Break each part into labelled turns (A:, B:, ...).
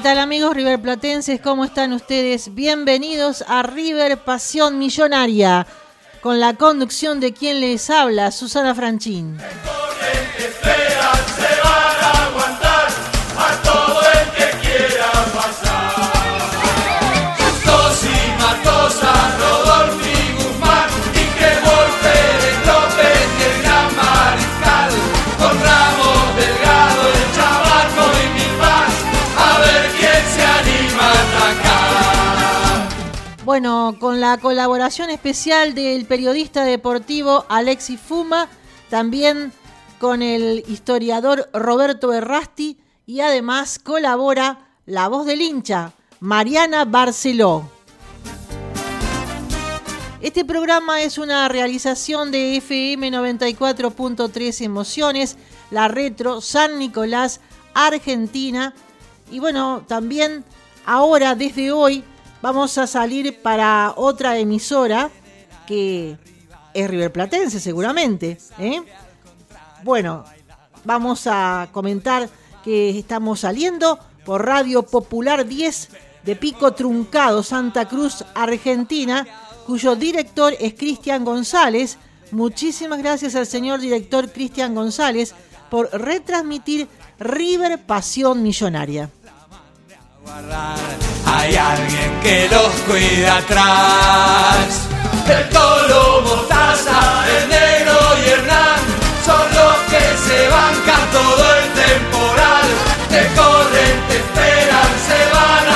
A: ¿Qué tal amigos River Platenses? ¿Cómo están ustedes? Bienvenidos a River Pasión Millonaria, con la conducción de quien les habla, Susana Franchín. Bueno, con la colaboración especial del periodista deportivo Alexis Fuma, también con el historiador Roberto Errasti y además colabora la voz del hincha, Mariana Barceló. Este programa es una realización de FM 94.3 Emociones, la Retro San Nicolás, Argentina. Y bueno, también ahora, desde hoy, vamos a salir para otra emisora que es River Platense seguramente. ¿eh? Bueno, vamos a comentar que estamos saliendo por Radio Popular 10 de Pico Truncado, Santa Cruz, Argentina, cuyo director es Cristian González. Muchísimas gracias al señor director Cristian González por retransmitir River Pasión Millonaria.
B: Hay alguien que los cuida atrás. El toro, mostaza, el negro y Hernán son los que se bancan todo el temporal. Te corren, te esperan, se van a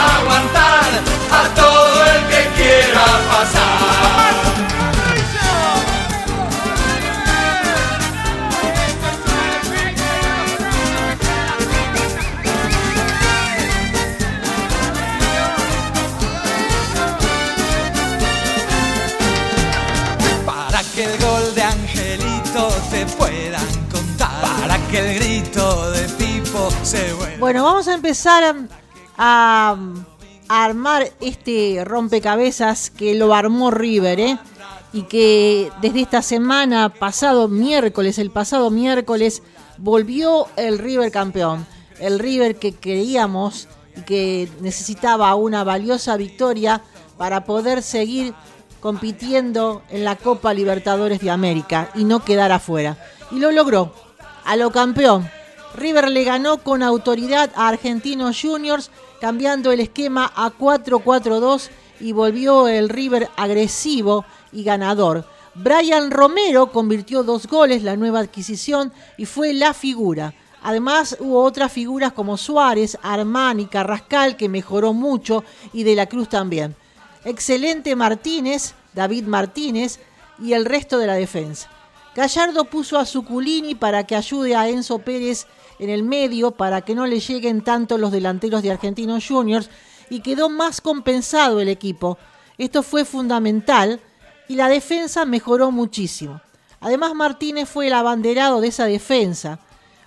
A: Bueno, vamos a empezar a, a- a armar este rompecabezas que lo armó River, ¿eh? Y que desde esta semana, pasado miércoles, el pasado miércoles, volvió el River campeón. El River que creíamos que necesitaba una valiosa victoria para poder seguir compitiendo en la Copa Libertadores de América y no quedar afuera. Y lo logró, a lo campeón. River le ganó con autoridad a Argentinos Juniors, cambiando el esquema a 4-4-2 y volvió el River agresivo y ganador. Brian Romero convirtió dos goles, la nueva adquisición, y fue la figura. Además hubo otras figuras como Suárez, Armani, Carrascal, que mejoró mucho, y De la Cruz también. Excelente Martínez, David Martínez y el resto de la defensa. Gallardo puso a Zuculini para que ayude a Enzo Pérez en el medio para que no le lleguen tanto los delanteros de Argentinos Juniors y quedó más compensado el equipo. Esto fue fundamental y la defensa mejoró muchísimo. Además Martínez fue el abanderado de esa defensa.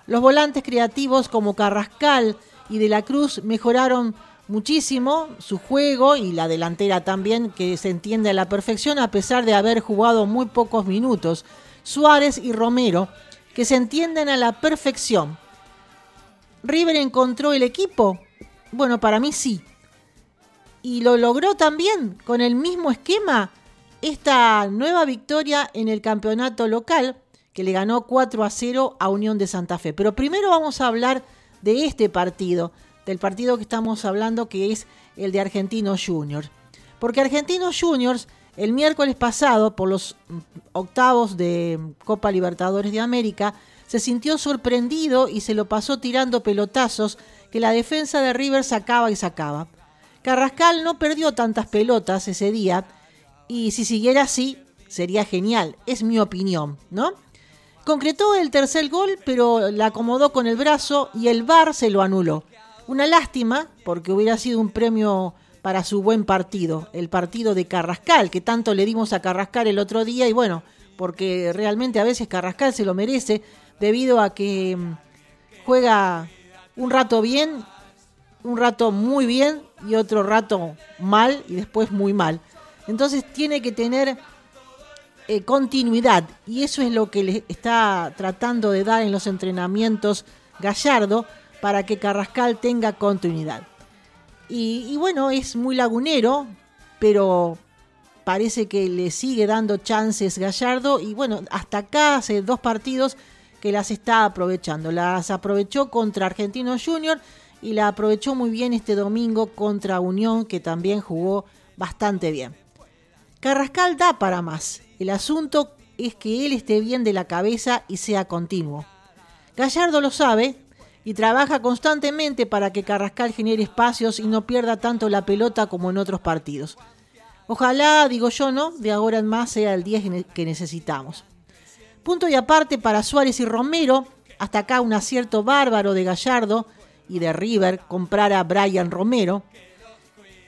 A: Los volantes creativos como Carrascal y De la Cruz mejoraron muchísimo su juego y la delantera también que se entiende a la perfección a pesar de haber jugado muy pocos minutos. Suárez y Romero que se entienden a la perfección. ¿River encontró el equipo? Bueno, para mí sí. Y lo logró también con el mismo esquema esta nueva victoria en el campeonato local que le ganó 4 a 0 a Unión de Santa Fe. Pero primero vamos a hablar de este partido, del partido que estamos hablando que es el de Argentinos Juniors. Porque Argentinos Juniors el miércoles pasado por los octavos de Copa Libertadores de América se sintió sorprendido y se lo pasó tirando pelotazos que la defensa de River sacaba y sacaba. Carrascal no perdió tantas pelotas ese día y si siguiera así sería genial, es mi opinión, ¿no? Concretó el tercer gol, pero la acomodó con el brazo y el VAR se lo anuló. Una lástima, porque hubiera sido un premio para su buen partido, el partido de Carrascal, que tanto le dimos a Carrascal el otro día, y bueno, porque realmente a veces Carrascal se lo merece, debido a que mm, juega un rato bien, un rato muy bien y otro rato mal y después muy mal. Entonces tiene que tener eh, continuidad y eso es lo que le está tratando de dar en los entrenamientos Gallardo para que Carrascal tenga continuidad. Y, bueno, es muy lagunero, pero parece que le sigue dando chances Gallardo. Y bueno, hasta acá hace dos partidos que las está aprovechando. Las aprovechó contra Argentinos Junior y la aprovechó muy bien este domingo contra Unión, que también jugó bastante bien. Carrascal da para más. El asunto es que él esté bien de la cabeza y sea continuo. Gallardo lo sabe y trabaja constantemente para que Carrascal genere espacios y no pierda tanto la pelota como en otros partidos. Ojalá, digo yo, ¿no? De ahora en más sea el 10 que necesitamos. Punto y aparte para Suárez y Romero, hasta acá un acierto bárbaro de Gallardo y de River comprar a Brian Romero.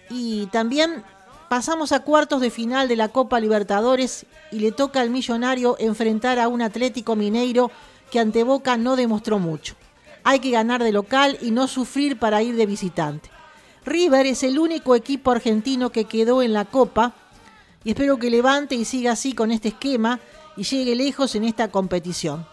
A: Y también pasamos a cuartos de final de la Copa Libertadores y le toca al millonario enfrentar a un Atlético Mineiro que ante Boca no demostró mucho. Hay que ganar de local y no sufrir para ir de visitante. River es el único equipo argentino que quedó en la Copa y espero que levante y siga así con este esquema y llegue lejos en esta competición.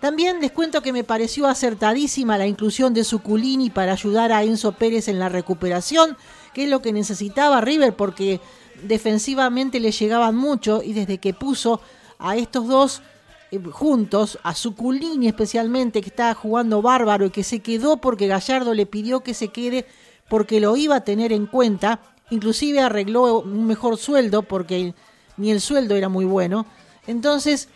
A: También les cuento que me pareció acertadísima la inclusión de Suculini para ayudar a Enzo Pérez en la recuperación, que es lo que necesitaba River porque defensivamente le llegaban mucho y desde que puso a estos dos eh, juntos, a Suculini especialmente, que estaba jugando bárbaro y que se quedó porque Gallardo le pidió que se quede porque lo iba a tener en cuenta, inclusive arregló un mejor sueldo porque ni el sueldo era muy bueno. Entonces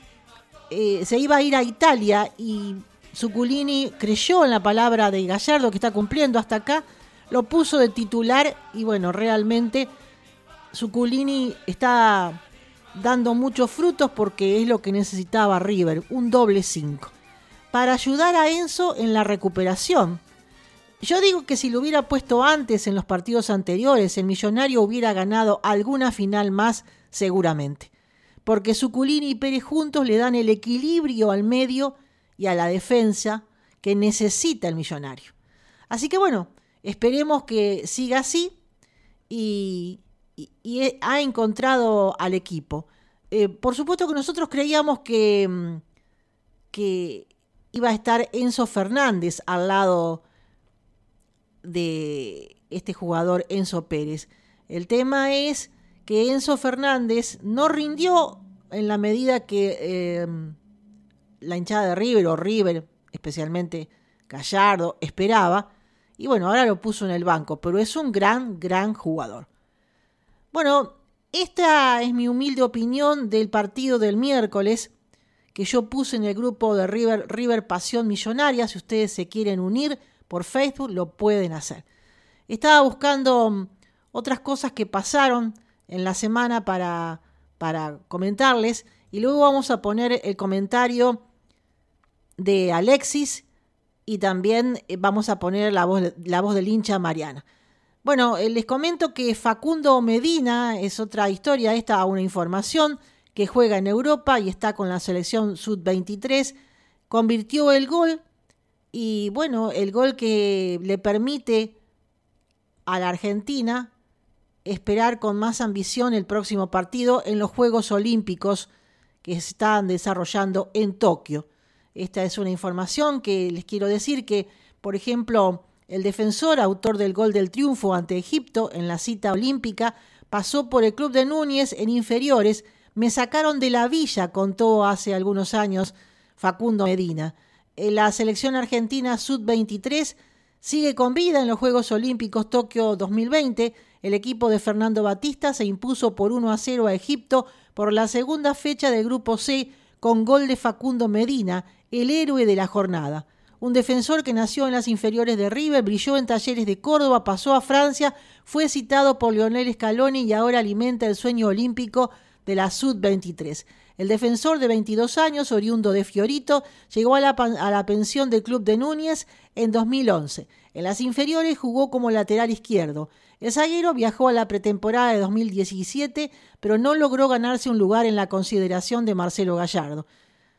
A: eh, se iba a ir a Italia y Suculini creyó en la palabra de Gallardo que está cumpliendo hasta acá, lo puso de titular y bueno, realmente Suculini está dando muchos frutos porque es lo que necesitaba River, un doble 5, para ayudar a Enzo en la recuperación. Yo digo que si lo hubiera puesto antes en los partidos anteriores, el millonario hubiera ganado alguna final más seguramente, porque Suculini y Pérez juntos le dan el equilibrio al medio y a la defensa que necesita el millonario. Así que bueno, esperemos que siga así y, y, ha encontrado al equipo. Eh, por supuesto que nosotros creíamos que, mm, que iba a estar Enzo Fernández al lado de este jugador Enzo Pérez. El tema es que Enzo Fernández no rindió en la medida que em, la hinchada de River o River, especialmente Gallardo, esperaba. Y bueno, ahora lo puso en el banco, pero es un gran, gran jugador. Bueno, esta es mi humilde opinión del partido del miércoles que yo puse en el grupo de River, River Pasión Millonaria. Si ustedes se quieren unir por Facebook, lo pueden hacer. Estaba buscando mm, otras cosas que pasaron en la semana para, para comentarles y luego vamos a poner el comentario de Alexis y también eh, vamos a poner la voz, la voz del hincha Mariana. Bueno, eh, les comento que Facundo Medina es otra historia, esta una información que juega en Europa y está con la selección Sud-23, convirtió el gol y bueno, el gol que le permite a la Argentina esperar con más ambición el próximo partido en los Juegos Olímpicos que se están desarrollando en Tokio. Esta es una información que les quiero decir que, por ejemplo, el defensor, autor del gol del triunfo ante Egipto en la cita olímpica, pasó por el club de Núñez en inferiores. Me sacaron de la villa, contó hace algunos años Facundo Medina. La selección argentina Sud-23 sigue con vida en los Juegos Olímpicos Tokio 2020. El equipo de Fernando Batista se impuso por 1 a 0 a Egipto por la segunda fecha del Grupo C con gol de Facundo Medina, el héroe de la jornada un defensor que nació en las inferiores de River, brilló en talleres de Córdoba, pasó a Francia, fue citado por Lionel Scaloni y ahora alimenta el sueño olímpico de la Sud-23. El defensor de 22 años, oriundo de Fiorito, llegó a la, a la, pensión del club de Núñez en 2011. En las inferiores jugó como lateral izquierdo. El zaguero viajó a la pretemporada de 2017, pero no logró ganarse un lugar en la consideración de Marcelo Gallardo.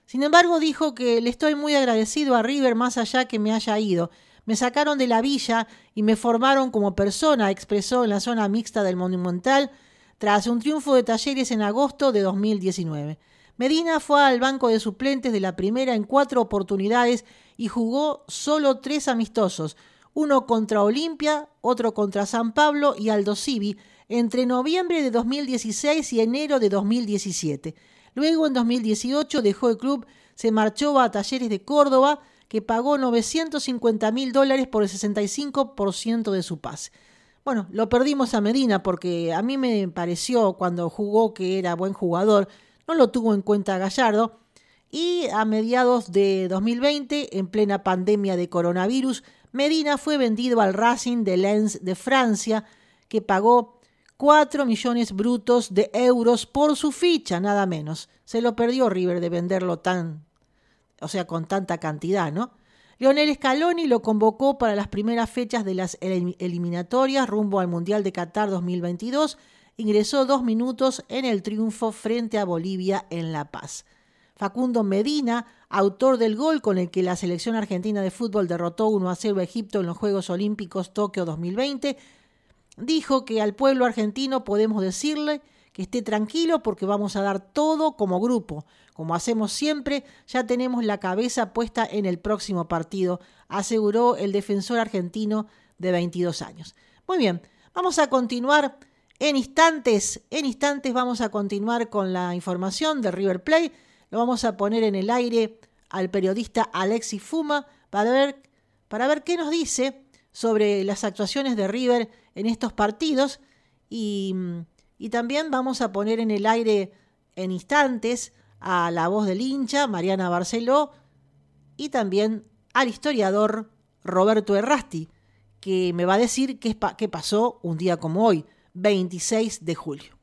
A: Sin embargo, dijo que le estoy muy agradecido a River más allá que me haya ido. Me sacaron de la villa y me formaron como persona, expresó en la zona mixta del Monumental tras un triunfo de Talleres en agosto de 2019. Medina fue al banco de suplentes de la primera en cuatro oportunidades y jugó solo tres amistosos, uno contra Olimpia, otro contra San Pablo y Aldo Civi, entre noviembre de 2016 y enero de 2017. Luego, en 2018, dejó el club, se marchó a Talleres de Córdoba, que pagó 950 mil dólares por el 65% de su pase. Bueno, lo perdimos a Medina porque a mí me pareció cuando jugó que era buen jugador, no lo tuvo en cuenta Gallardo. Y a mediados de 2020, en plena pandemia de coronavirus, Medina fue vendido al Racing de Lens de Francia, que pagó 4 millones brutos de euros por su ficha, nada menos. Se lo perdió River de venderlo tan, o sea, con tanta cantidad, ¿no? Lionel Scaloni lo convocó para las primeras fechas de las eliminatorias rumbo al Mundial de Qatar 2022. Ingresó dos minutos en el triunfo frente a Bolivia en La Paz. Facundo Medina, autor del gol con el que la selección argentina de fútbol derrotó 1 a 0 a Egipto en los Juegos Olímpicos Tokio 2020, dijo que al pueblo argentino podemos decirle que esté tranquilo porque vamos a dar todo como grupo. Como hacemos siempre, ya tenemos la cabeza puesta en el próximo partido, aseguró el defensor argentino de 22 años. Muy bien, vamos a continuar en instantes. En instantes vamos a continuar con la información de River Plate. Lo vamos a poner en el aire al periodista Alexis Fuma para ver, para ver qué nos dice sobre las actuaciones de River en estos partidos y, y también vamos a poner en el aire en instantes a la voz del hincha, Mariana Barceló, y también al historiador Roberto Errasti, que me va a decir qué, qué pasó un día como hoy, 26 de julio.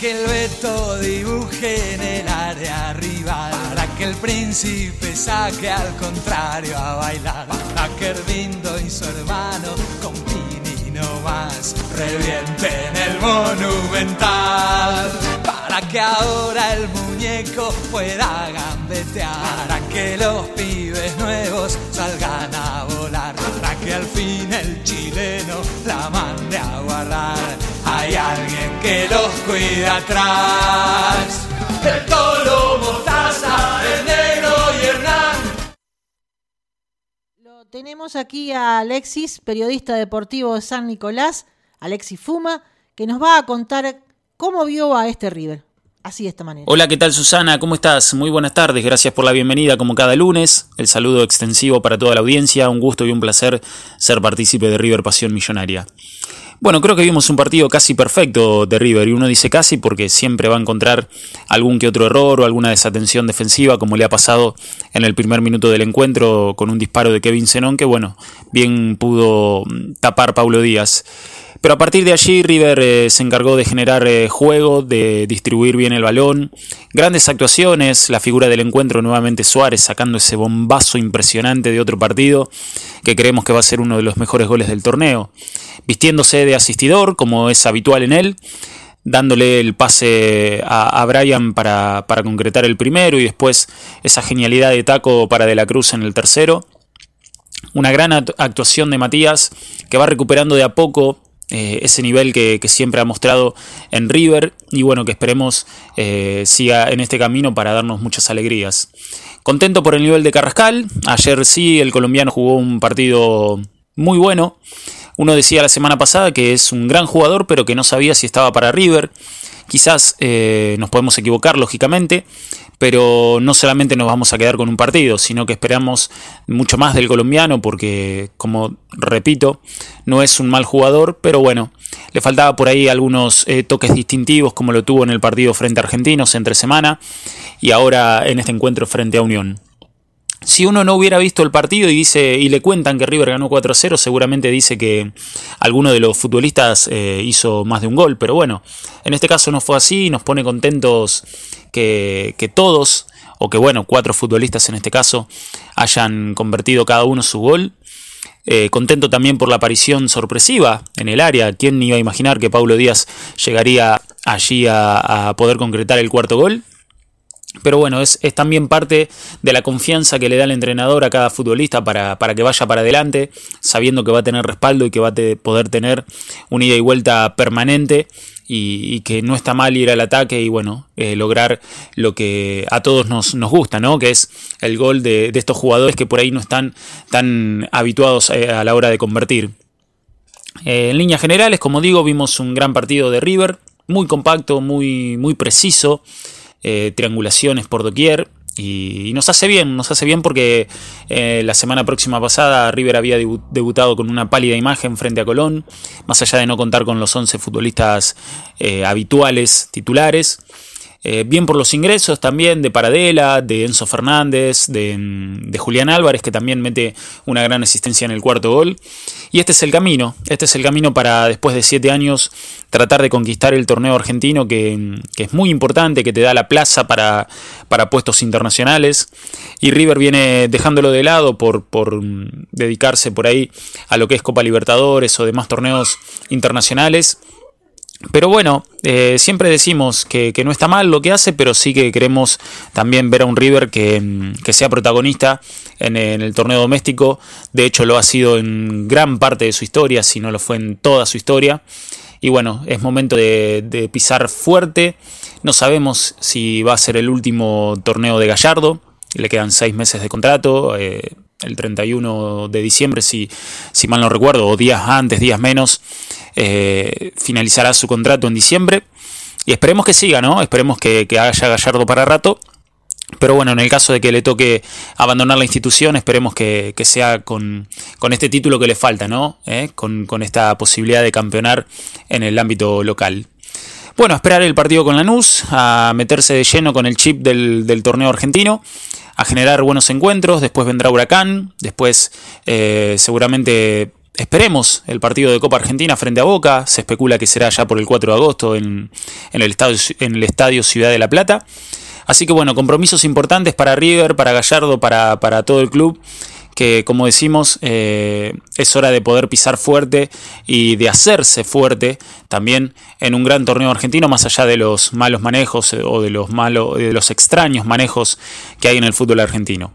B: Que el Beto dibuje en el área rival, para que el príncipe saque al contrario a bailar, para que y su hermano con Pini no más revienten el monumental, para que ahora el muñeco pueda gambetear, para que los pibes nuevos salgan a volar, para que al fin el chileno la mande a guardar hay alguien que los cuida atrás. El toro, mostaza, el negro y Hernán.
A: Lo tenemos aquí a Alexis, periodista deportivo de San Nicolás, Alexis Fuma, que nos va a contar cómo vio a este River. Así de esta manera.
C: Hola, ¿qué tal Susana? ¿Cómo estás? Muy buenas tardes, gracias por la bienvenida como cada lunes. El saludo extensivo para toda la audiencia, un gusto y un placer ser partícipe de River Pasión Millonaria. Bueno, creo que vimos un partido casi perfecto de River y uno dice casi porque siempre va a encontrar algún que otro error o alguna desatención defensiva como le ha pasado en el primer minuto del encuentro con un disparo de Kevin Zenón que bueno, bien pudo tapar Paulo Díaz. Pero a partir de allí River eh, se encargó de generar eh, juego, de distribuir bien el balón, grandes actuaciones, la figura del encuentro nuevamente Suárez sacando ese bombazo impresionante de otro partido que creemos que va a ser uno de los mejores goles del torneo, vistiéndose de asistidor como es habitual en él, dándole el pase a, Brian para, para concretar el primero y después esa genialidad de taco para De la Cruz en el tercero. Una gran actuación de Matías que va recuperando de a poco eh, ese nivel que, siempre ha mostrado en River y bueno, que esperemos eh, siga en este camino para darnos muchas alegrías. Contento por el nivel de Carrascal, ayer sí el colombiano jugó un partido muy bueno. Uno decía la semana pasada que es un gran jugador pero que no sabía si estaba para River. Quizás eh, nos podemos equivocar, lógicamente, pero no solamente nos vamos a quedar con un partido, sino que esperamos mucho más del colombiano porque, como repito, no es un mal jugador, pero bueno, le faltaba por ahí algunos eh, toques distintivos como lo tuvo en el partido frente a Argentinos entre semana y ahora en este encuentro frente a Unión. Si uno no hubiera visto el partido y dice y le cuentan que River ganó 4-0, seguramente dice que alguno de los futbolistas eh, hizo más de un gol. Pero bueno, en este caso no fue así nos pone contentos que, todos, o que bueno, cuatro futbolistas en este caso, hayan convertido cada uno su gol. Eh, contento también por la aparición sorpresiva en el área. ¿Quién iba a imaginar que Paulo Díaz llegaría allí a poder concretar el cuarto gol? Pero bueno, es, es, también parte de la confianza que le da el entrenador a cada futbolista para, para, que vaya para adelante, sabiendo que va a tener respaldo y que va a poder tener una ida y vuelta permanente y, que no está mal ir al ataque y bueno, eh, lograr lo que a todos nos, nos, gusta, ¿no? Que es el gol de, de, estos jugadores que por ahí no están tan habituados a, eh, a la hora de convertir. Eh, en líneas generales, como digo, vimos un gran partido de River, muy compacto, muy, muy preciso eh, triangulaciones por doquier. Y, nos hace bien, nos hace bien porque eh, la semana próxima pasada River había debu debutado con una pálida imagen frente a Colón, más allá de no contar con los 11 futbolistas eh, habituales titulares. Eh, bien por los ingresos también de Paradela, de Enzo Fernández, de, de, Julián Álvarez, que también mete una gran asistencia en el cuarto gol. Y este es el camino, este es el camino para después de siete años tratar de conquistar el torneo argentino, que, que es muy importante, que te da la plaza para, para, puestos internacionales. Y River viene dejándolo de lado por, por dedicarse por ahí a lo que es Copa Libertadores o demás torneos internacionales. Pero bueno, eh, siempre decimos que, que, no está mal lo que hace, pero sí que queremos también ver a un River que, que sea protagonista en, el torneo doméstico. De hecho, lo ha sido en gran parte de su historia, si no lo fue en toda su historia. Y bueno, es momento de, de pisar fuerte. No sabemos si va a ser el último torneo de Gallardo. Le quedan seis meses de contrato. Eh, el 31 de diciembre, si, si mal no recuerdo, o días antes, días menos, eh, finalizará su contrato en diciembre. Y esperemos que siga, ¿no? Esperemos que, haya Gallardo para rato. Pero bueno, en el caso de que le toque abandonar la institución, esperemos que, sea con, este título que le falta, ¿no? ¿Eh? Con, esta posibilidad de campeonar en el ámbito local. Bueno, a esperar el partido con Lanús, a meterse de lleno con el chip del, del torneo argentino a generar buenos encuentros, después vendrá Huracán, después eh, seguramente esperemos el partido de Copa Argentina frente a Boca, se especula que será ya por el 4 de agosto en, el, estadio, Ciudad de la Plata. Así que bueno, compromisos importantes para River, para Gallardo, para, todo el club que como decimos eh, es hora de poder pisar fuerte y de hacerse fuerte también en un gran torneo argentino más allá de los malos manejos eh, o de los de los extraños manejos que hay en el fútbol argentino.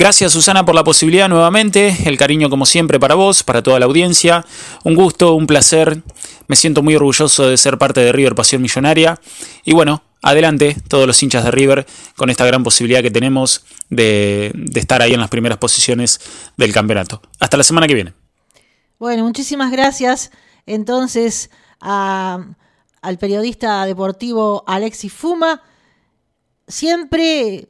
C: Gracias Susana por la posibilidad nuevamente, el cariño como siempre para vos, para toda la audiencia, un gusto, un placer, me siento muy orgulloso de ser parte de River Pasión Millonaria y bueno, adelante todos los hinchas de River con esta gran posibilidad que tenemos de, estar ahí en las primeras posiciones del campeonato. Hasta la semana que viene.
A: Bueno, muchísimas gracias entonces al periodista deportivo Alexis Fuma. Siempre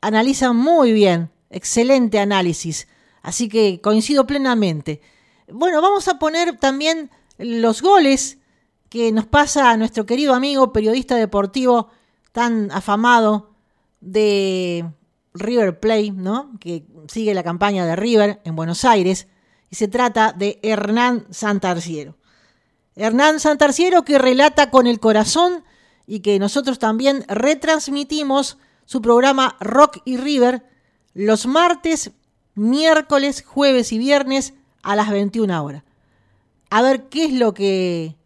A: analiza muy bien, excelente análisis, así que coincido plenamente. Bueno, vamos a poner también los goles que nos pasa a nuestro querido amigo periodista deportivo tan afamado de River Play, ¿no? Que sigue la campaña de River en Buenos Aires y se trata de Hernán Santarciero. Hernán Santarciero que relata con el corazón y que nosotros también retransmitimos su programa Rock y River los martes, miércoles, jueves y viernes a las 21 horas. A ver qué es lo que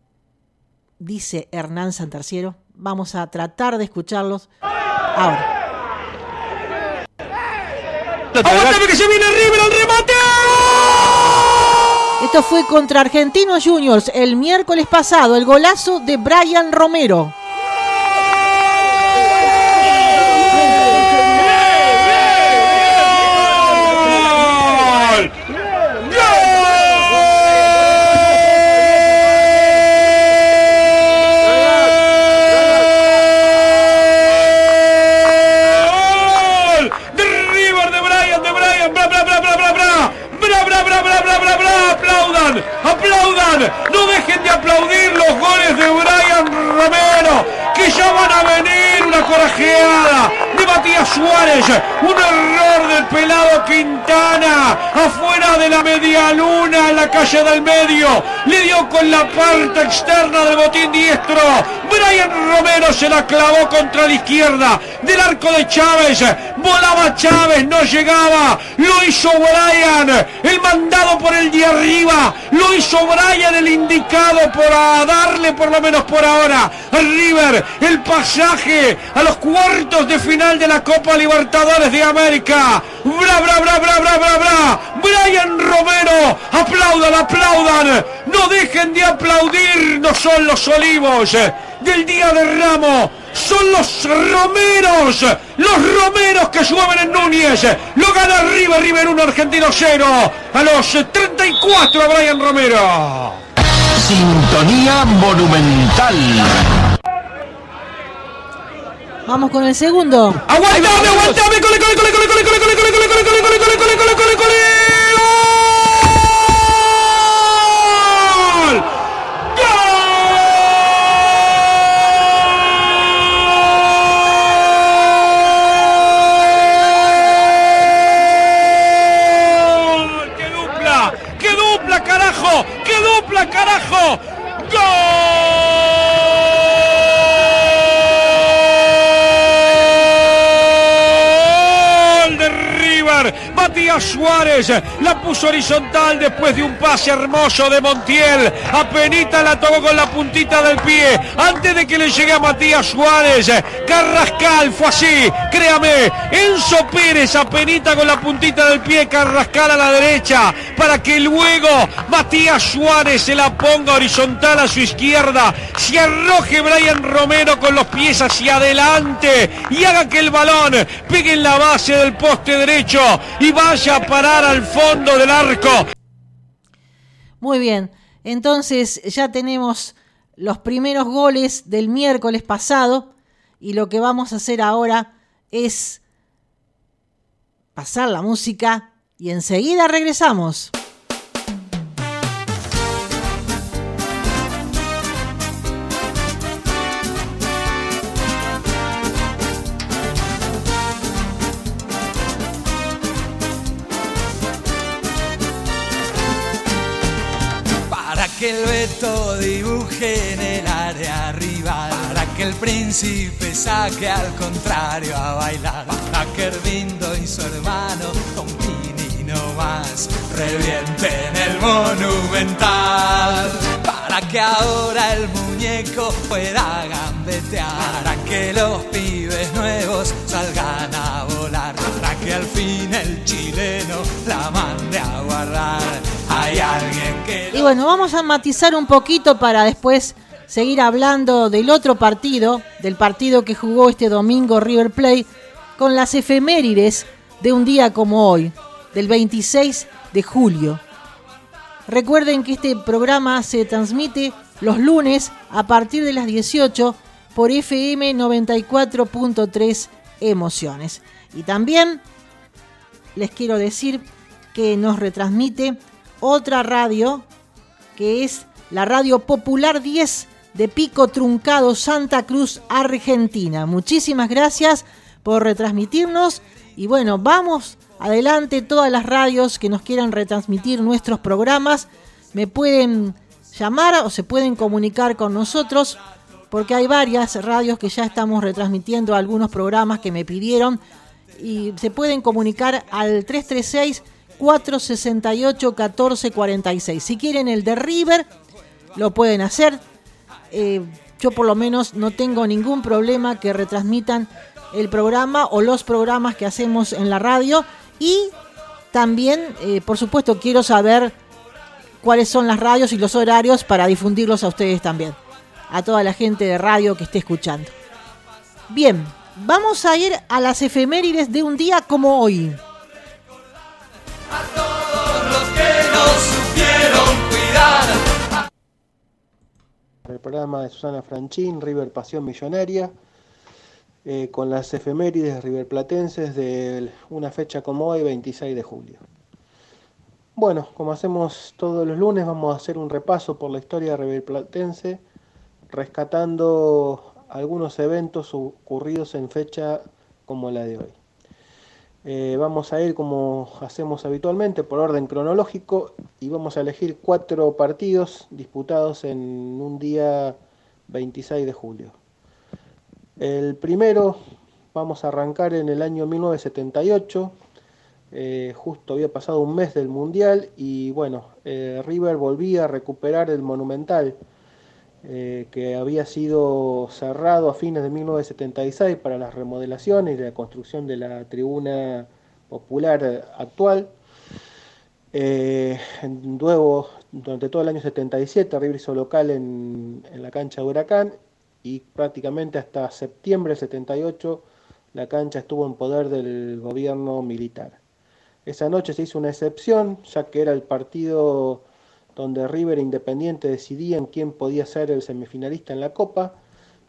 A: dice Hernán Santarciero. Vamos a tratar de escucharlos ahora.
D: ¡Aguántame que se viene River al remate!
A: Esto fue contra Argentinos Juniors el miércoles pasado, el golazo de Brian Romero.
D: aplaudan, no dejen de aplaudir los goles de Brian Romero, que ya van a venir una corajeada de Matías Suárez, un error del pelado Quintana, afuera la media luna en la calle del medio, le dio con la parte externa del botín diestro, Brian Romero se la clavó contra la izquierda del arco de Chávez. Volaba Chávez, no llegaba. Lo hizo Brian, el mandado por el de arriba. Lo hizo Brian, el indicado por darle por lo menos por ahora a River el pasaje a los cuartos de final de la Copa Libertadores de América. Bra, bra, bra, bra, bra, bra, bra. Brian Romero, aplaudan, aplaudan. No dejen de aplaudir, no son los olivos del día de Ramo. Son los romeros, los romeros que suben en Núñez. Lo gana River, River 1, Argentino 0. A los 34, Brian Romero.
E: Sintonía monumental.
A: Vamos con el segundo.
D: Aguantame, aguantame, cole, cole, cole, cole, cole, cole, cole, cole, cole, cole, cole, cole, cole, cole, cole, cole, cole. ¡Gol! ¡Gol! ¡Qué dupla! ¡Qué dupla, carajo! ¡Qué dupla, carajo! ¡Gol de River! Matías Suárez la puso horizontal después de un pase hermoso de Montiel. Apenita la tocó con la puntita del pie. Antes de que le llegue a Matías Suárez, Carrascal fue así. Créame, Enzo Pérez apenita con la puntita del pie. Carrascal a la derecha para que luego Matías Suárez se la ponga horizontal a su izquierda. Se arroje Brian Romero con los pies hacia adelante y haga que el balón pegue en la base del poste derecho y vaya a parar al fondo del arco.
A: Muy bien, entonces ya tenemos los primeros goles del miércoles pasado y lo que vamos a hacer ahora es pasar la música y enseguida regresamos.
B: Beto dibuje en el área rival. Para que el príncipe saque al contrario a bailar. Para que Hermindo y su hermano con Pini no más revienten el monumental. Para que ahora el muñeco pueda gambetear. Para que los pibes nuevos salgan a volar. Para que al fin el chileno la mande a guardar. Hay alguien que
A: Y bueno, vamos a matizar un poquito para después seguir hablando del otro partido, del partido que jugó este domingo River Plate, con las efemérides de un día como hoy, del 26 de julio. Recuerden que este programa se transmite los lunes a partir de las 18 por FM 94.3 Emociones. Y también les quiero decir que nos retransmite otra radio que es la Radio Popular 10 de Pico Truncado, Santa Cruz, Argentina. Muchísimas gracias por retransmitirnos y bueno, vamos adelante todas las radios que nos quieran retransmitir nuestros programas. Me pueden llamar o se pueden comunicar con nosotros porque hay varias radios que ya estamos retransmitiendo algunos programas que me pidieron y se pueden comunicar al 336 468 1446. Si quieren el de River, lo pueden hacer. Eh, yo por lo menos no tengo ningún problema que retransmitan el programa o los programas que hacemos en la radio. Y también, eh, por supuesto, quiero saber cuáles son las radios y los horarios para difundirlos a ustedes también. A toda la gente de radio que esté escuchando. Bien, vamos a ir a las efemérides de un día como hoy.
F: El programa de Susana Franchín, River Pasión Millonaria, eh, con las efemérides riverplatenses de una fecha como hoy, 26 de julio. Bueno, como hacemos todos los lunes, vamos a hacer un repaso por la historia riverplatense, rescatando algunos eventos ocurridos en fecha como la de hoy. Eh, vamos a ir como hacemos habitualmente por orden cronológico y vamos a elegir cuatro partidos disputados en un día 26 de julio. El primero vamos a arrancar en el año 1978, eh, justo había pasado un mes del Mundial y bueno, eh, River volvía a recuperar el Monumental, eh, que había sido cerrado a fines de 1976 para las remodelaciones y la construcción de la tribuna popular actual. luego, durante todo el año 77, River hizo local en, en la cancha de Huracán y prácticamente hasta septiembre del 78 la cancha estuvo en poder del gobierno militar. Esa noche se hizo una excepción, ya que era el partido donde River Independiente decidían quién podía ser el semifinalista en la Copa,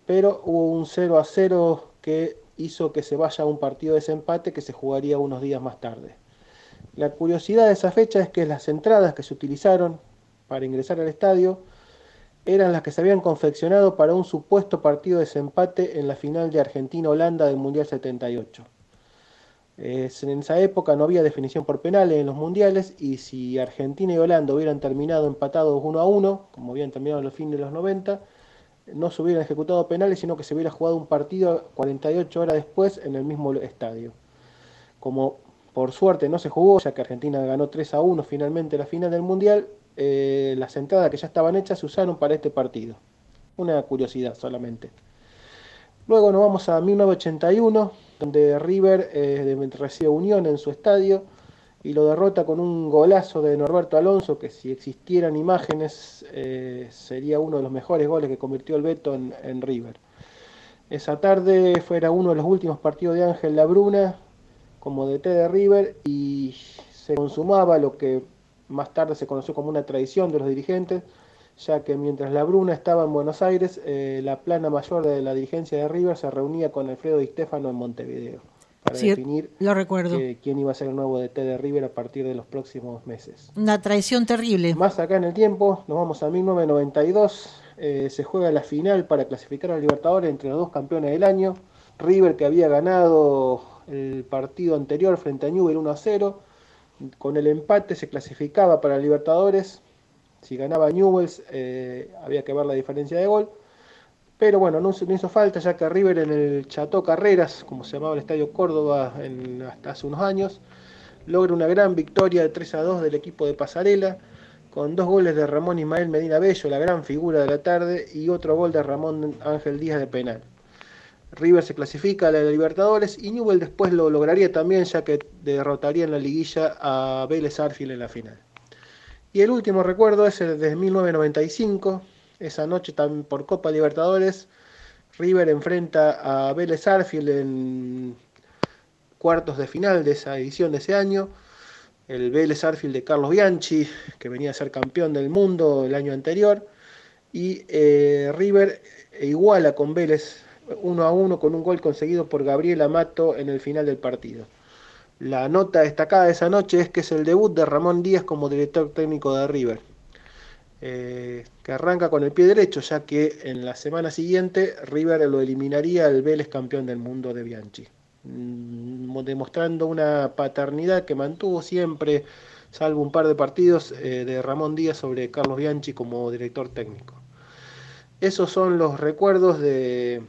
F: pero hubo un 0 a 0 que hizo que se vaya a un partido de desempate que se jugaría unos días más tarde. La curiosidad de esa fecha es que las entradas que se utilizaron para ingresar al estadio eran las que se habían confeccionado para un supuesto partido de desempate en la final de Argentina-Holanda del Mundial 78. En esa época no había definición por penales en los mundiales y si Argentina y Holanda hubieran terminado empatados uno a uno, como habían terminado en los fines de los 90, no se hubieran ejecutado penales, sino que se hubiera jugado un partido 48 horas después en el mismo estadio. Como por suerte no se jugó, ya que Argentina ganó 3 a 1 finalmente la final del Mundial, eh, las entradas que ya estaban hechas se usaron para este partido. Una curiosidad solamente. Luego nos vamos a 1981, donde River eh, recibe Unión en su estadio y lo derrota con un golazo de Norberto Alonso, que si existieran imágenes eh, sería uno de los mejores goles que convirtió el Beto en, River. Esa tarde fuera uno de los últimos partidos de Ángel Labruna como DT de River y se consumaba lo que más tarde se conoció como una tradición de los dirigentes, ya que mientras la Bruna estaba en Buenos Aires, eh, la plana mayor de la dirigencia de River se reunía con Alfredo Di Stefano en Montevideo para definir
A: lo recuerdo.
F: quién iba a ser el nuevo DT de River a partir de los próximos meses.
A: Una traición terrible.
F: Más acá en el tiempo, nos vamos a 1992, eh, se juega la final para clasificar a Libertadores entre los dos campeones del año. River que había ganado el partido anterior frente a Newell 1 a 0 con el empate se clasificaba para Libertadores. Si ganaba Newells eh, había que ver la diferencia de gol. Pero bueno, no, hizo falta ya que River en el Chateau Carreras, como se llamaba el Estadio Córdoba hasta hace unos años, logra una gran victoria de 3 a 2 del equipo de Pasarela, con dos goles de Ramón Ismael Medina Bello, la gran figura de la tarde, y otro gol de Ramón Ángel Díaz de penal. River se clasifica a la Libertadores y Newell después lo lograría también ya que derrotaría en la liguilla a Vélez Arfield en la final. Y el último recuerdo es el de 1995, esa noche también por Copa Libertadores, River enfrenta a Vélez Arfield en cuartos de final de esa edición de ese año. El Vélez Arfield de Carlos Bianchi, que venía a ser campeón del mundo el año anterior. Y eh, River iguala con Vélez uno a uno con un gol conseguido por Gabriel Amato en el final del partido. La nota destacada de esa noche es que es el debut de Ramón Díaz como director técnico de River, eh, que arranca con el pie derecho, ya que en la semana siguiente River lo eliminaría al Vélez campeón del mundo de Bianchi, mm, demostrando una paternidad que mantuvo siempre, salvo un par de partidos, eh, de Ramón Díaz sobre Carlos Bianchi como director técnico. Esos son los recuerdos de,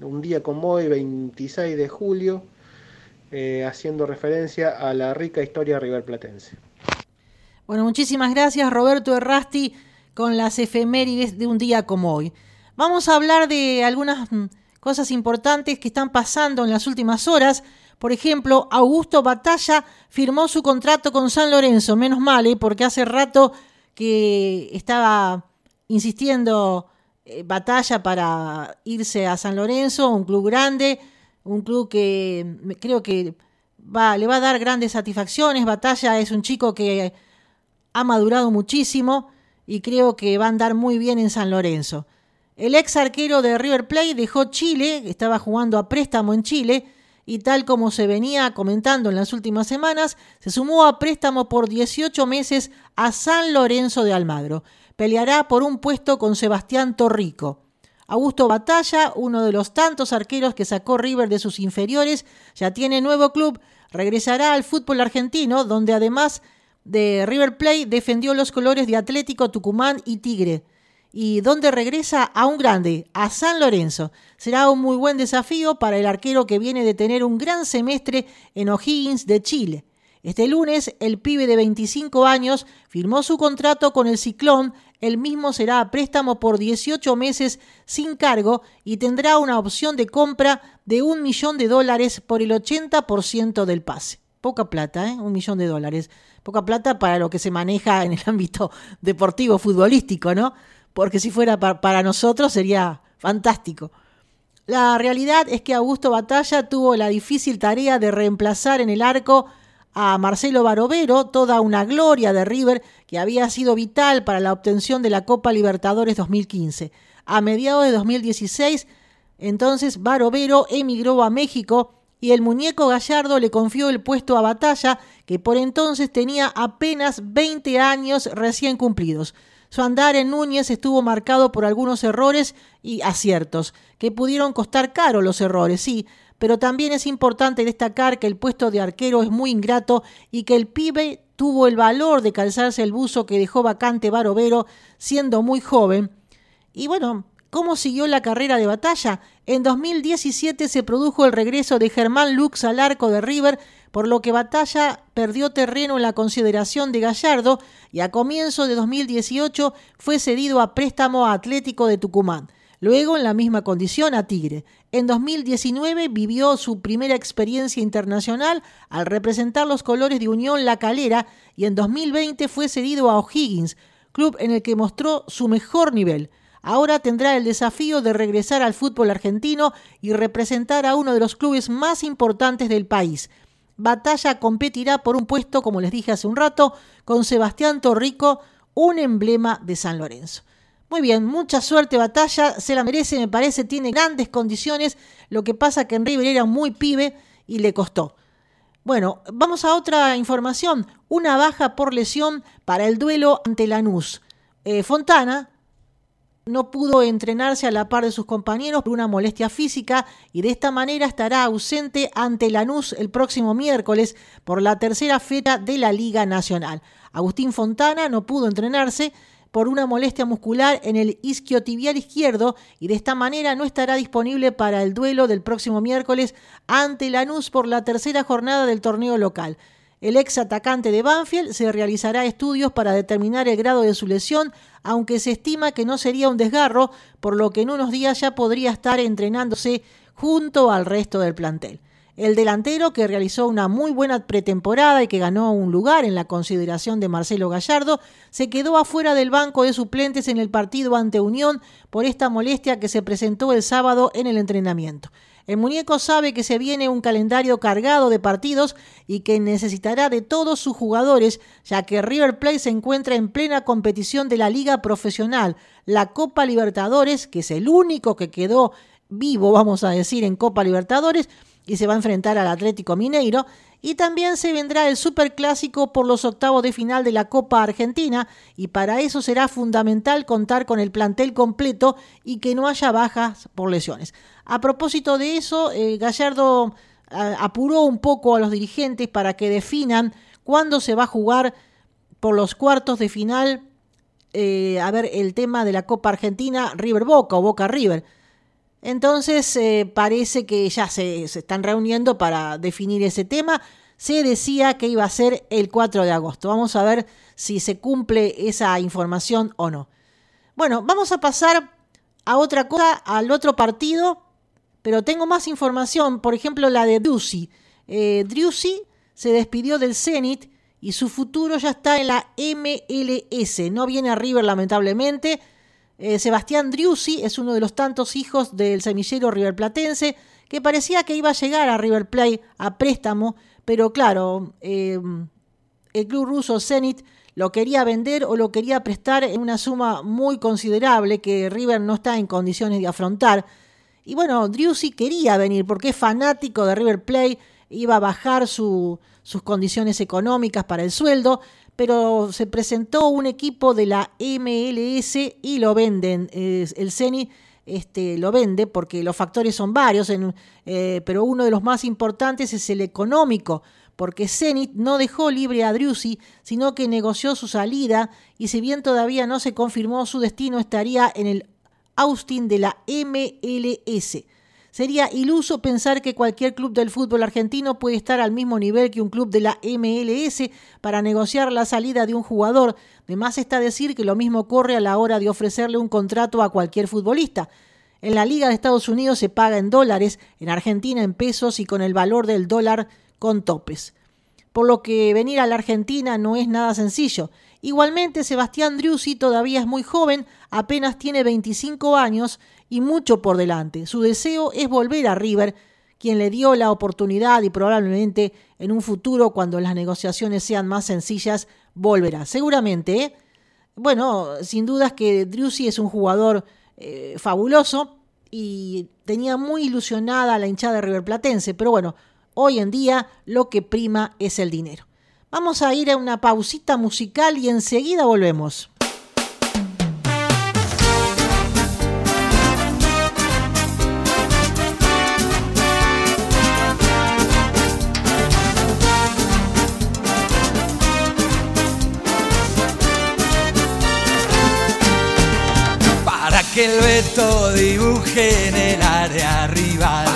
F: un día como hoy, 26 de julio, eh, haciendo referencia a la rica historia riverplatense.
A: Bueno, muchísimas gracias Roberto Errasti con las efemérides de un día como hoy. Vamos a hablar de algunas mm, cosas importantes que están pasando en las últimas horas. Por ejemplo, Augusto Batalla firmó su contrato con San Lorenzo. Menos mal, ¿eh? porque hace rato que estaba insistiendo eh, batalla para irse a San Lorenzo, un club grande, un club que creo que va, le va a dar grandes satisfacciones. Batalla es un chico que ha madurado muchísimo y creo que va a andar muy bien en San Lorenzo. El ex arquero de River Plate dejó Chile, estaba jugando a préstamo en Chile, y tal como se venía comentando en las últimas semanas, se sumó a préstamo por 18 meses a San Lorenzo de Almagro peleará por un puesto con Sebastián Torrico. Augusto Batalla, uno de los tantos arqueros que sacó River de sus inferiores, ya tiene nuevo club, regresará al fútbol argentino, donde además de River Plate defendió los colores de Atlético Tucumán y Tigre. y donde regresa a un grande, a San Lorenzo. Será un muy buen desafío para el arquero que viene de tener un gran semestre en O'Higgins de Chile. Este lunes, el pibe de 25 años firmó su contrato con el Ciclón. El mismo será a préstamo por 18 meses sin cargo y tendrá una opción de compra de un millón de dólares por el 80% del pase. Poca plata, ¿eh? Un millón de dólares. Poca plata para lo que se maneja en el ámbito deportivo, futbolístico, ¿no? Porque si fuera para nosotros sería fantástico. La realidad es que Augusto Batalla tuvo la difícil tarea de reemplazar en el arco a Marcelo Barovero, toda una gloria de River que había sido vital para la obtención de la Copa Libertadores 2015. A mediados de 2016, entonces Barovero emigró a México y el muñeco Gallardo le confió el puesto a Batalla, que por entonces tenía apenas 20 años recién cumplidos. Su andar en Núñez estuvo marcado por algunos errores y aciertos, que pudieron costar caro los errores, sí, pero también es importante destacar que el puesto de arquero es muy ingrato y que el pibe tuvo el valor de calzarse el buzo que dejó vacante Barovero siendo muy joven. Y bueno, ¿cómo siguió la carrera de batalla? En 2017 se produjo el regreso de Germán Lux al arco de River, por lo que Batalla perdió terreno en la consideración de Gallardo y a comienzo de 2018 fue cedido a préstamo a Atlético de Tucumán. Luego, en la misma condición, a Tigre. En 2019 vivió su primera experiencia internacional al representar los colores de Unión La Calera y en 2020 fue cedido a O'Higgins, club en el que mostró su mejor nivel. Ahora tendrá el desafío de regresar al fútbol argentino y representar a uno de los clubes más importantes del país. Batalla competirá por un puesto, como les dije hace un rato, con Sebastián Torrico, un emblema de San Lorenzo. Muy bien, mucha suerte Batalla, se la merece, me parece, tiene grandes condiciones. Lo que pasa que en River era muy pibe y le costó. Bueno, vamos a otra información. Una baja por lesión para el duelo ante Lanús. Eh, Fontana no pudo entrenarse a la par de sus compañeros por una molestia física y de esta manera estará ausente ante Lanús el próximo miércoles por la tercera fecha de la Liga Nacional. Agustín Fontana no pudo entrenarse por una molestia muscular en el isquiotibial izquierdo y de esta manera no estará disponible para el duelo del próximo miércoles ante Lanús por la tercera jornada del torneo local. El ex atacante de Banfield se realizará estudios para determinar el grado de su lesión, aunque se estima que no sería un desgarro, por lo que en unos días ya podría estar entrenándose junto al resto del plantel. El delantero, que realizó una muy buena pretemporada y que ganó un lugar en la consideración de Marcelo Gallardo, se quedó afuera del banco de suplentes en el partido ante Unión por esta molestia que se presentó el sábado en el entrenamiento. El muñeco sabe que se viene un calendario cargado de partidos y que necesitará de todos sus jugadores, ya que River Plate se encuentra en plena competición de la Liga Profesional, la Copa Libertadores, que es el único que quedó vivo, vamos a decir, en Copa Libertadores, y se va a enfrentar al Atlético Mineiro. Y también se vendrá el Superclásico por los octavos de final de la Copa Argentina y para eso será fundamental contar con el plantel completo y que no haya bajas por lesiones. A propósito de eso, eh, Gallardo apuró un poco a los dirigentes para que definan cuándo se va a jugar por los cuartos de final, eh, a ver, el tema de la Copa Argentina, River Boca o Boca River. Entonces eh, parece que ya se, están reuniendo para definir ese tema. Se decía que iba a ser el 4 de agosto. Vamos a ver si se cumple esa información o no. Bueno, vamos a pasar a otra cosa, al otro partido, pero tengo más información, por ejemplo la de Driussi. Eh, se despidió del Zenit y su futuro ya está en la MLS. No viene a River lamentablemente eh, Sebastián Driussi es uno de los tantos hijos del semillero riverplatense que parecía que iba a llegar a River Plate a préstamo, pero claro, eh, el club ruso Zenit lo quería vender o lo quería prestar en una suma muy considerable que River no está en condiciones de afrontar. Y bueno, Driussi quería venir porque es fanático de River Plate, iba a bajar sus condiciones económicas para el sueldo, pero se presentó un equipo de la MLS y lo venden. el CENI este, lo vende porque los factores son varios, eh, pero uno de los más importantes es el económico, porque Zenit no dejó libre a Driussi, sino que negoció su salida y si bien todavía no se confirmó su destino estaría en el Austin de la MLS. Sería iluso pensar que cualquier club del fútbol argentino puede estar al mismo nivel que un club de la MLS para negociar la salida de un jugador. De más está decir que lo mismo corre a la hora de ofrecerle un contrato a cualquier futbolista. En la Liga de Estados Unidos se paga en dólares, en Argentina en pesos y con el valor del dólar con topes. Por lo que venir a la Argentina no es nada sencillo. Igualmente, Sebastián Driussi todavía es muy joven, apenas tiene 25 años y mucho por delante. Su deseo es volver a River, quien le dio la oportunidad y probablemente en un futuro, cuando las negociaciones sean más sencillas, volverá. Seguramente, ¿eh? bueno, sin dudas que Driussi es un jugador eh, fabuloso y tenía muy ilusionada la hinchada River Platense, pero bueno, Hoy en día lo que prima es el dinero. Vamos a ir a una pausita musical y enseguida volvemos.
B: que el Beto dibuje en el área rival, para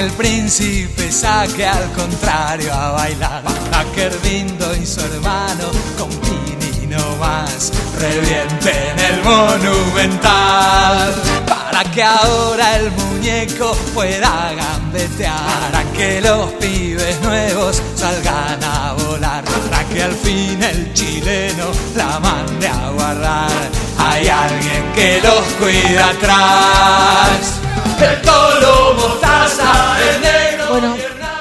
B: el príncipe saque al contrario a bailar, para que Ervindo y su hermano con Pini no más. Revienten el monumental, para que ahora el muñeco pueda gambetear, para que los pibes nuevos salgan a volar, para que al fin el chileno la mande a guardar. Hay alguien que los cuida atrás.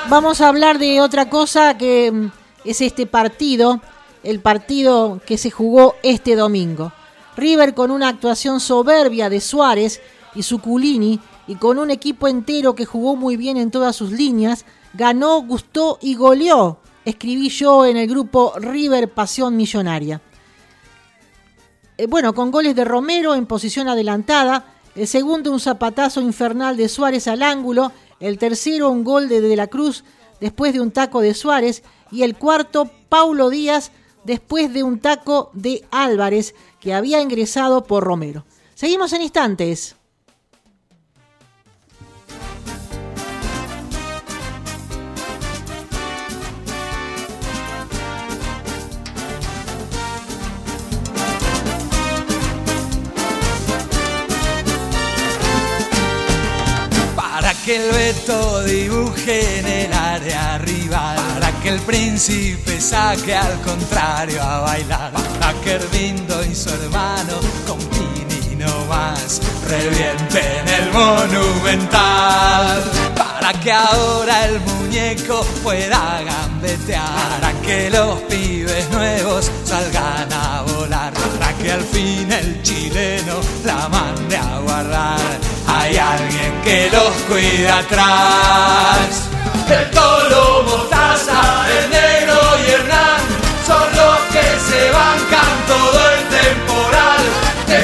A: Vamos a hablar de otra cosa que mm, es este partido, el partido que se jugó este domingo. River con una actuación soberbia de Suárez y Suculini y con un equipo entero que jugó muy bien en todas sus líneas, ganó, gustó y goleó. Escribí yo en el grupo River Pasión Millonaria. Eh, bueno, con goles de Romero en posición adelantada, el segundo un zapatazo infernal de Suárez al ángulo, el tercero un gol de De la Cruz después de un taco de Suárez y el cuarto Paulo Díaz después de un taco de Álvarez que había ingresado por Romero. Seguimos en instantes.
B: Que el Beto dibuje en el área rival, para que el príncipe saque al contrario a bailar, para que y su hermano no más revienten el monumental, para que ahora el muñeco pueda gambetear, para que los pibes nuevos salgan a volar, para que al fin el chileno la mande a guardar hay alguien que los cuida atrás. El tolo, mostaza, el negro y Hernán son los que se bancan todo el temporal. Te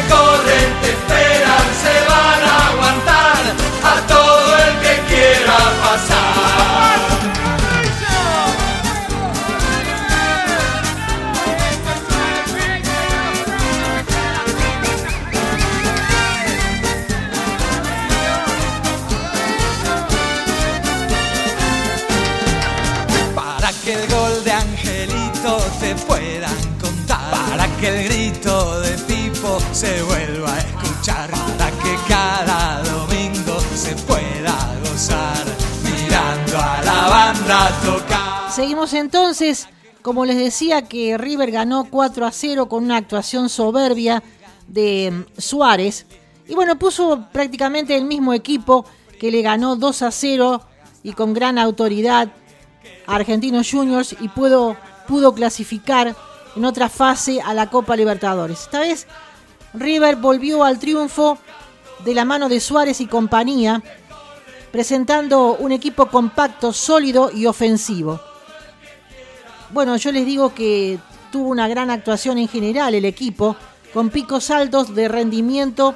A: Seguimos entonces, como les decía que River ganó 4 a 0 con una actuación soberbia de mm, Suárez. Y bueno, puso prácticamente el mismo equipo que le ganó 2 a 0 y con gran autoridad a Argentinos Juniors y pudo, pudo clasificar en otra fase a la Copa Libertadores. Esta vez River volvió al triunfo de la mano de Suárez y compañía, presentando un equipo compacto, sólido y ofensivo. Bueno, yo les digo que tuvo una gran actuación en general el equipo, con picos altos de rendimiento,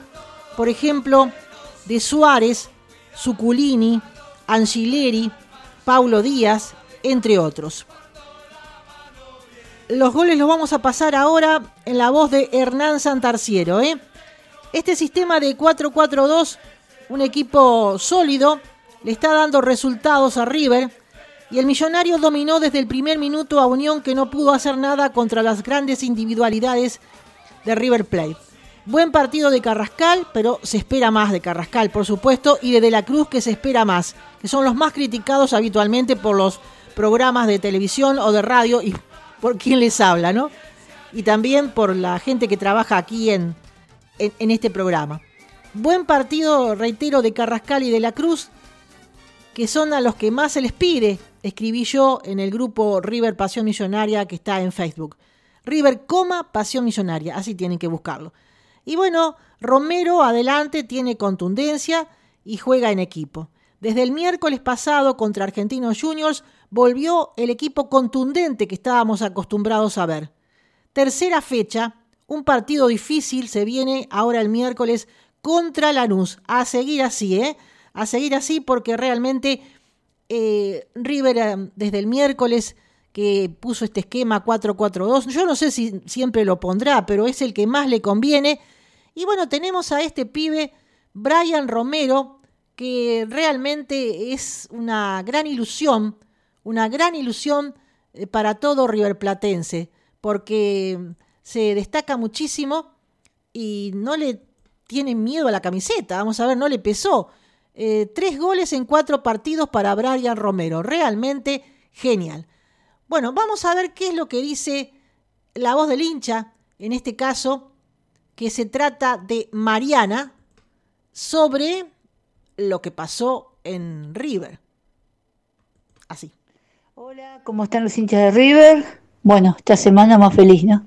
A: por ejemplo, de Suárez, Suculini, Angileri, Paulo Díaz, entre otros. los goles los vamos a pasar ahora en la voz de Hernán Santarciero. ¿eh? Este sistema de 4-4-2, un equipo sólido, le está dando resultados a River. Y el millonario dominó desde el primer minuto a Unión que no pudo hacer nada contra las grandes individualidades de River Plate. Buen partido de Carrascal, pero se espera más de Carrascal, por supuesto, y de De la Cruz que se espera más, que son los más criticados habitualmente por los programas de televisión o de radio y por quien les habla, ¿no? Y también por la gente que trabaja aquí en, en, este programa. Buen partido, reitero, de Carrascal y de la Cruz, que son a los que más se les pide, escribí yo en el grupo River Pasión Millonaria que está en Facebook. River, coma, Pasión Millonaria, así tienen que buscarlo. Y bueno, Romero adelante tiene contundencia y juega en equipo. Desde el miércoles pasado contra Argentinos Juniors volvió el equipo contundente que estábamos acostumbrados a ver. Tercera fecha, un partido difícil se viene ahora el miércoles contra Lanús. A seguir así, ¿eh? A seguir así porque realmente eh, River eh, desde el miércoles que puso este esquema 4-4-2, yo no sé si siempre lo pondrá, pero es el que más le conviene. Y bueno, tenemos a este pibe, Brian Romero, que realmente es una gran ilusión una gran ilusión eh, para todo River Platense, porque se destaca muchísimo y no le tiene miedo a la camiseta. Vamos a ver, no le pesó. Eh, tres goles en cuatro partidos para Brian Romero. Realmente genial. Bueno, vamos a ver qué es lo que dice la voz del hincha, en este caso, que se trata de Mariana, sobre lo que pasó en River. Así.
G: Hola, ¿cómo están los hinchas de River? Bueno, esta semana más feliz, ¿no?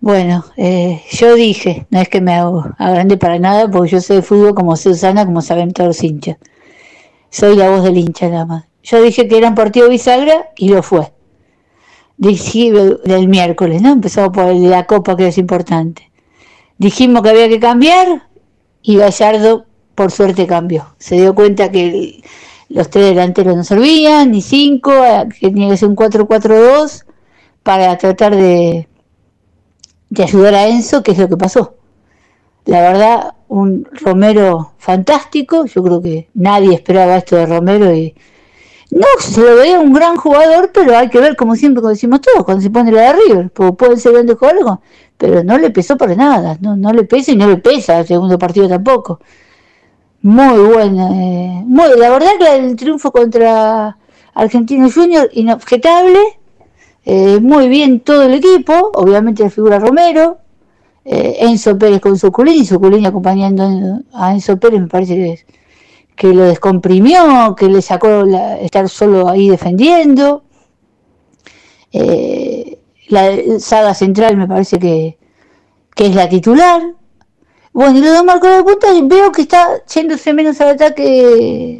G: Bueno, eh, yo dije, no es que me hago grande para nada, porque yo sé de fútbol como sé Susana, como saben todos los hinchas. Soy la voz del hincha nada más. Yo dije que era un partido bisagra y lo fue. Dije del miércoles, ¿no? Empezamos por la copa que es importante. Dijimos que había que cambiar y Gallardo, por suerte, cambió. Se dio cuenta que los tres delanteros no servían, ni cinco, que tenía que ser un 4-4-2 para tratar de, de ayudar a Enzo, que es lo que pasó. La verdad, un Romero fantástico, yo creo que nadie esperaba esto de Romero y no, se lo veía un gran jugador, pero hay que ver, como siempre como decimos todos, cuando se pone la de River, porque pueden ser grandes jugadores, pero no le pesó para nada, no, no le pesa y no le pesa el segundo partido tampoco muy buena. Eh, muy, la verdad que el triunfo contra Argentino Junior, inobjetable. Eh, muy bien todo el equipo, obviamente la figura Romero, eh, Enzo Pérez con Suculini, Suculini acompañando a Enzo Pérez, me parece que, lo descomprimió, que le sacó la, estar solo ahí defendiendo. la saga central me parece que, que es la titular, bueno, y los dos marcadores de punta veo que está yéndose menos al ataque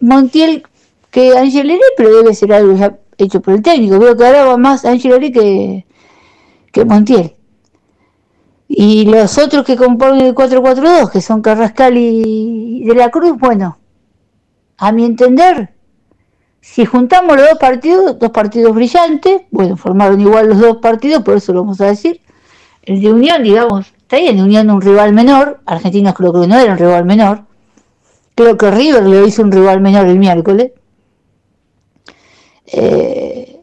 G: Montiel que Angeleri, pero debe ser algo ya hecho por el técnico. Veo que ahora va más Angeleri que, que Montiel. Y los otros que componen el 4-4-2, que son Carrascal y De la Cruz, bueno, a mi entender, si juntamos los dos partidos, dos partidos brillantes, bueno, formaron igual los dos partidos, por eso lo vamos a decir. El de Unión, digamos, está en Unión un rival menor, Argentinos creo que no era un rival menor, creo que River le hizo un rival menor el miércoles, eh,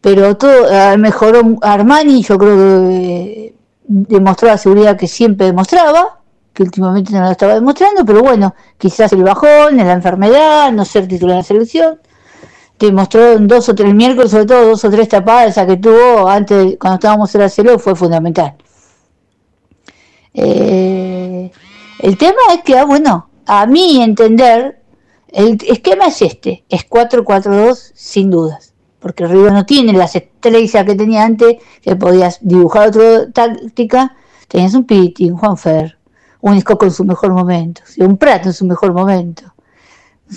G: pero todo eh, mejoró Armani, yo creo que eh, demostró la seguridad que siempre demostraba, que últimamente no lo estaba demostrando, pero bueno, quizás el bajón, la enfermedad, no ser titular en la selección, demostró en dos o tres miércoles, sobre todo dos o tres tapadas, esa que tuvo antes, cuando estábamos en la CELO, fue fundamental. El tema es que, ah, bueno, a mi entender, el esquema es este, es 4-4-2 sin dudas, porque River no tiene las estrellas que tenía antes, que podías dibujar otra táctica, tenías un Pitti, un Juan Fer, un Escoco en su mejor momento, un Prato en su mejor momento,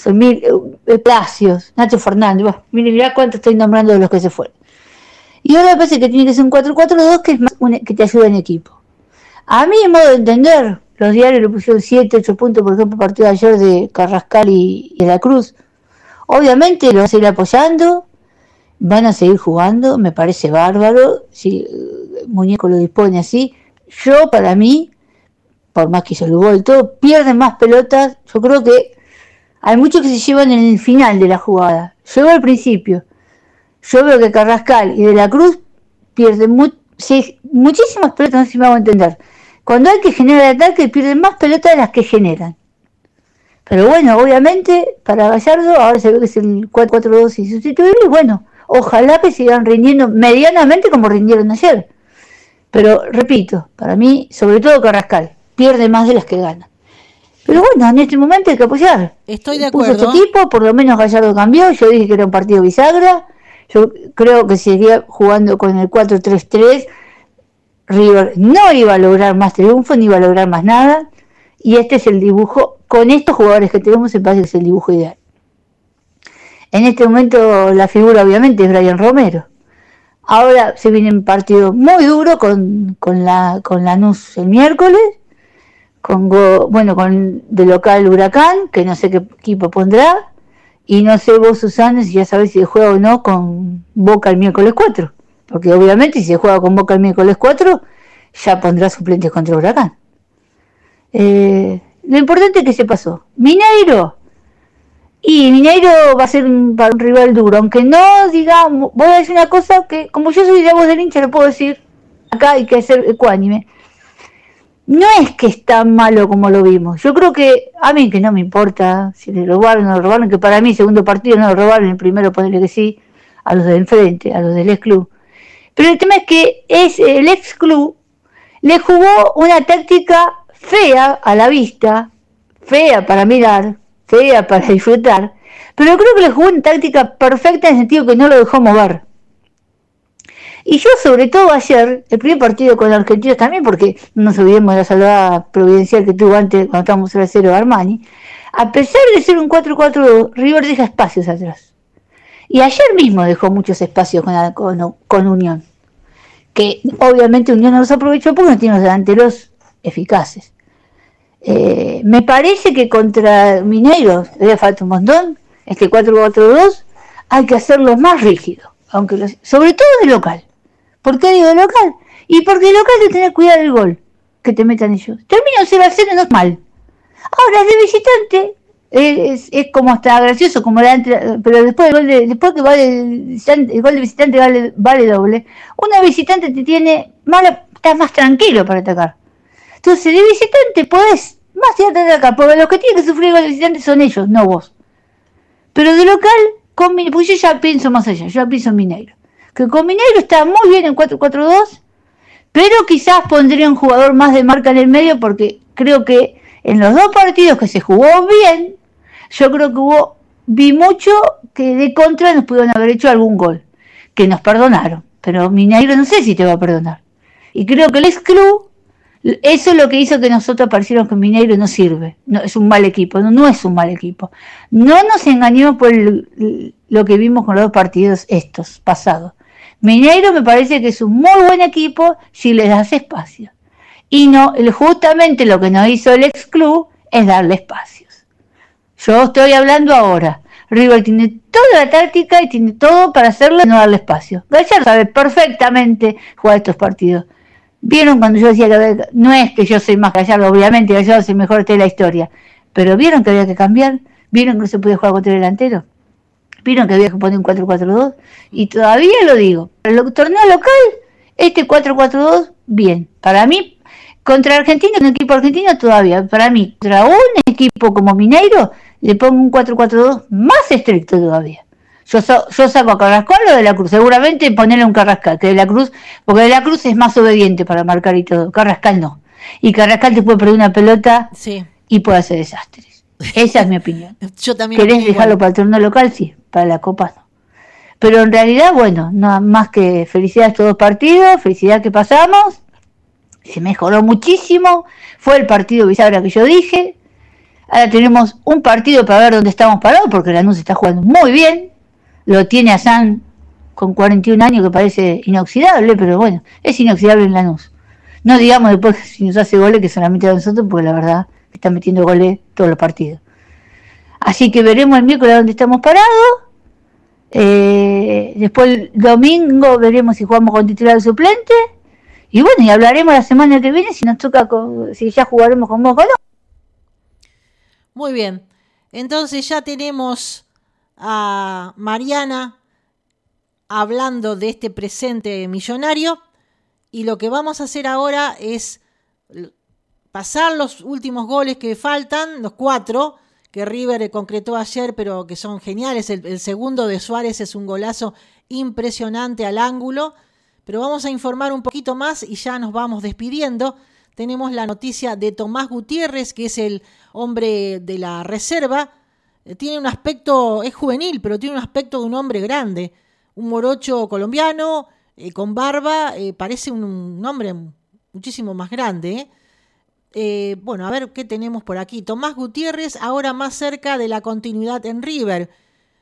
G: mil, eh, Placios, Nacho Fernández, mire, mirá cuánto estoy nombrando de los que se fueron. Y ahora parece que tiene que ser un 4-4-2 que, es que te ayuda en equipo. A en modo de entender, los diarios le pusieron 7, 8 puntos, por ejemplo, partido ayer de Carrascal y, de la Cruz. Obviamente lo vas a ir apoyando. van a seguir jugando, me parece bárbaro, si el muñeco lo dispone así. Yo, para mí, por más que se lo vuelto, pierden más pelotas. Yo creo que hay muchos que se llevan en el final de la jugada. Yo al principio. Yo veo que Carrascal y De la Cruz pierden muchísimas pelotas, no sé si me hago entender. Cuando hay que generar ataque, pierden más pelotas de las que generan. Pero bueno, obviamente, para Gallardo, ahora se ve que es el 4-4-2 insustituible, y bueno, ojalá que sigan rindiendo medianamente como rindieron ayer. Pero repito, para mí, sobre todo Carrascal, pierde más de las que gana. Pero bueno, en este momento hay que apoyar.
A: Estoy de acuerdo.
G: Puso este equipo, por lo menos Gallardo cambió, yo dije que era un partido bisagra, yo creo que seguía jugando con el 4-3-3, River no iba a lograr más triunfo, ni iba a lograr más nada, y este es el dibujo, con estos jugadores que tenemos, me parece que es el dibujo ideal. En este momento la figura obviamente es Brian Romero. Ahora se viene un partido muy duro con, con la con Lanús el miércoles, con bueno con de local Huracán, que no sé qué equipo pondrá, y no sé vos Susana si ya sabés si juega o no con Boca el miércoles 4, porque obviamente si se juega con Boca el miércoles 4, ya pondrá suplentes contra Huracán. Eh, lo importante es que se pasó. Mineiro y Mineiro va a ser un, rival duro, aunque no digamos, voy a decir una cosa que como yo soy de voz del hincha lo puedo decir, acá hay que ser ecuánime. No es que es tan malo como lo vimos. Yo creo que a mí que no me importa si le robaron o no lo robaron, que para mí segundo partido no lo robaron, el primero ponerle que sí, a los del enfrente, a los del ex club. Pero el tema es que es el ex club le jugó una táctica fea a la vista, fea para mirar, fea para disfrutar, pero creo que le jugó una táctica perfecta en el sentido que no lo dejó mover. Y yo, sobre todo ayer, el primer partido con los argentinos también, porque no nos olvidemos de la salvada providencial que tuvo antes cuando estábamos 0 cero Armani, a pesar de ser un 4-4, River deja espacios atrás. Y ayer mismo dejó muchos espacios con, con, Unión, que obviamente Unión no los aprovechó porque no tiene los delanteros eficaces. Eh, me parece que contra Mineiro, le falta un montón, este 4-4-2, hay que hacerlo más rígido, aunque sobre todo de local. ¿Por qué digo local? Y porque local de tener cuidado del gol que te metan ellos. Termina 0 a 0 no es mal. Ahora de visitante es, como está gracioso, como pero después el gol de, después que vale el gol de visitante vale, doble, una visitante te tiene mala, estás más tranquilo para atacar. Entonces, de visitante podés más tirarte de acá, porque los que tienen que sufrir de visitante son ellos, no vos. Pero de local, con, pues yo ya pienso más allá, yo ya pienso en Mineiro. Que con Mineiro está muy bien en 4-4-2, pero quizás pondría un jugador más de marca en el medio, porque creo que en los dos partidos que se jugó bien, yo creo que hubo, vi mucho que de contra nos pudieron haber hecho algún gol, que nos perdonaron, pero Mineiro no sé si te va a perdonar. Y creo que el ex club eso es lo que hizo que nosotros pareciéramos que Mineiro no sirve, no, es un mal equipo, no, no es un mal equipo. No nos engañemos por lo que vimos con los dos partidos estos pasados. Mineiro me parece que es un muy buen equipo si le das espacio. Y no, justamente lo que nos hizo el ex club es darle espacios. Yo estoy hablando ahora. River tiene toda la táctica y tiene todo para hacerlo y no darle espacio. Gallardo sabe perfectamente jugar estos partidos. Vieron cuando yo decía que no es que yo soy más Gallardo, obviamente Gallardo es el mejor de la historia, pero vieron que había que cambiar, vieron que no se podía jugar contra el delantero, vieron que había que poner un 4-4-2 y todavía lo digo, para el torneo local, este 4-4-2, bien, para mí, contra Argentina, un equipo argentino todavía, para mí, contra un equipo como Mineiro, le pongo un 4-4-2 más estricto todavía. Yo, yo saco a Carrascal o de la Cruz. Seguramente ponerle un Carrascal, que de la Cruz, porque de la Cruz es más obediente para marcar y todo. Carrascal no. Y Carrascal te puede perder una pelota y puede hacer desastres. Esa es mi opinión.
A: Yo también.
G: ¿Querés dejarlo para el torneo local? Sí, para la Copa no. Pero en realidad, bueno, nada más que felicidades a estos dos partidos, felicidad que pasamos. Se mejoró muchísimo. Fue el partido bisagra que yo dije. Ahora tenemos un partido para ver dónde estamos parados, porque la NUS está jugando muy bien lo tiene a San con 41 años que parece inoxidable, pero bueno, es inoxidable en la Lanús. No digamos después si nos hace goles que solamente a nosotros, porque la verdad está metiendo goles todos los partidos. Así que veremos el miércoles dónde estamos parados. Eh, después el domingo veremos si jugamos con titular suplente. Y bueno, y hablaremos la semana que viene si nos toca, si ya jugaremos con no.
A: Muy bien. Entonces ya tenemos a Mariana hablando de este presente millonario. Y lo que vamos a hacer ahora es pasar los últimos goles que faltan, los cuatro, que River concretó ayer, pero que son geniales. El, segundo de Suárez es un golazo impresionante al ángulo. Pero vamos a informar un poquito más y ya nos vamos despidiendo. Tenemos la noticia de Tomás Gutiérrez, que es el hombre de la reserva. Eh, tiene un aspecto, es juvenil, pero tiene un aspecto de un hombre grande. Un morocho colombiano, eh, con barba, eh, parece un, hombre muchísimo más grande. Eh, bueno, a ver qué tenemos por aquí. Tomás Gutiérrez, ahora más cerca de la continuidad en River.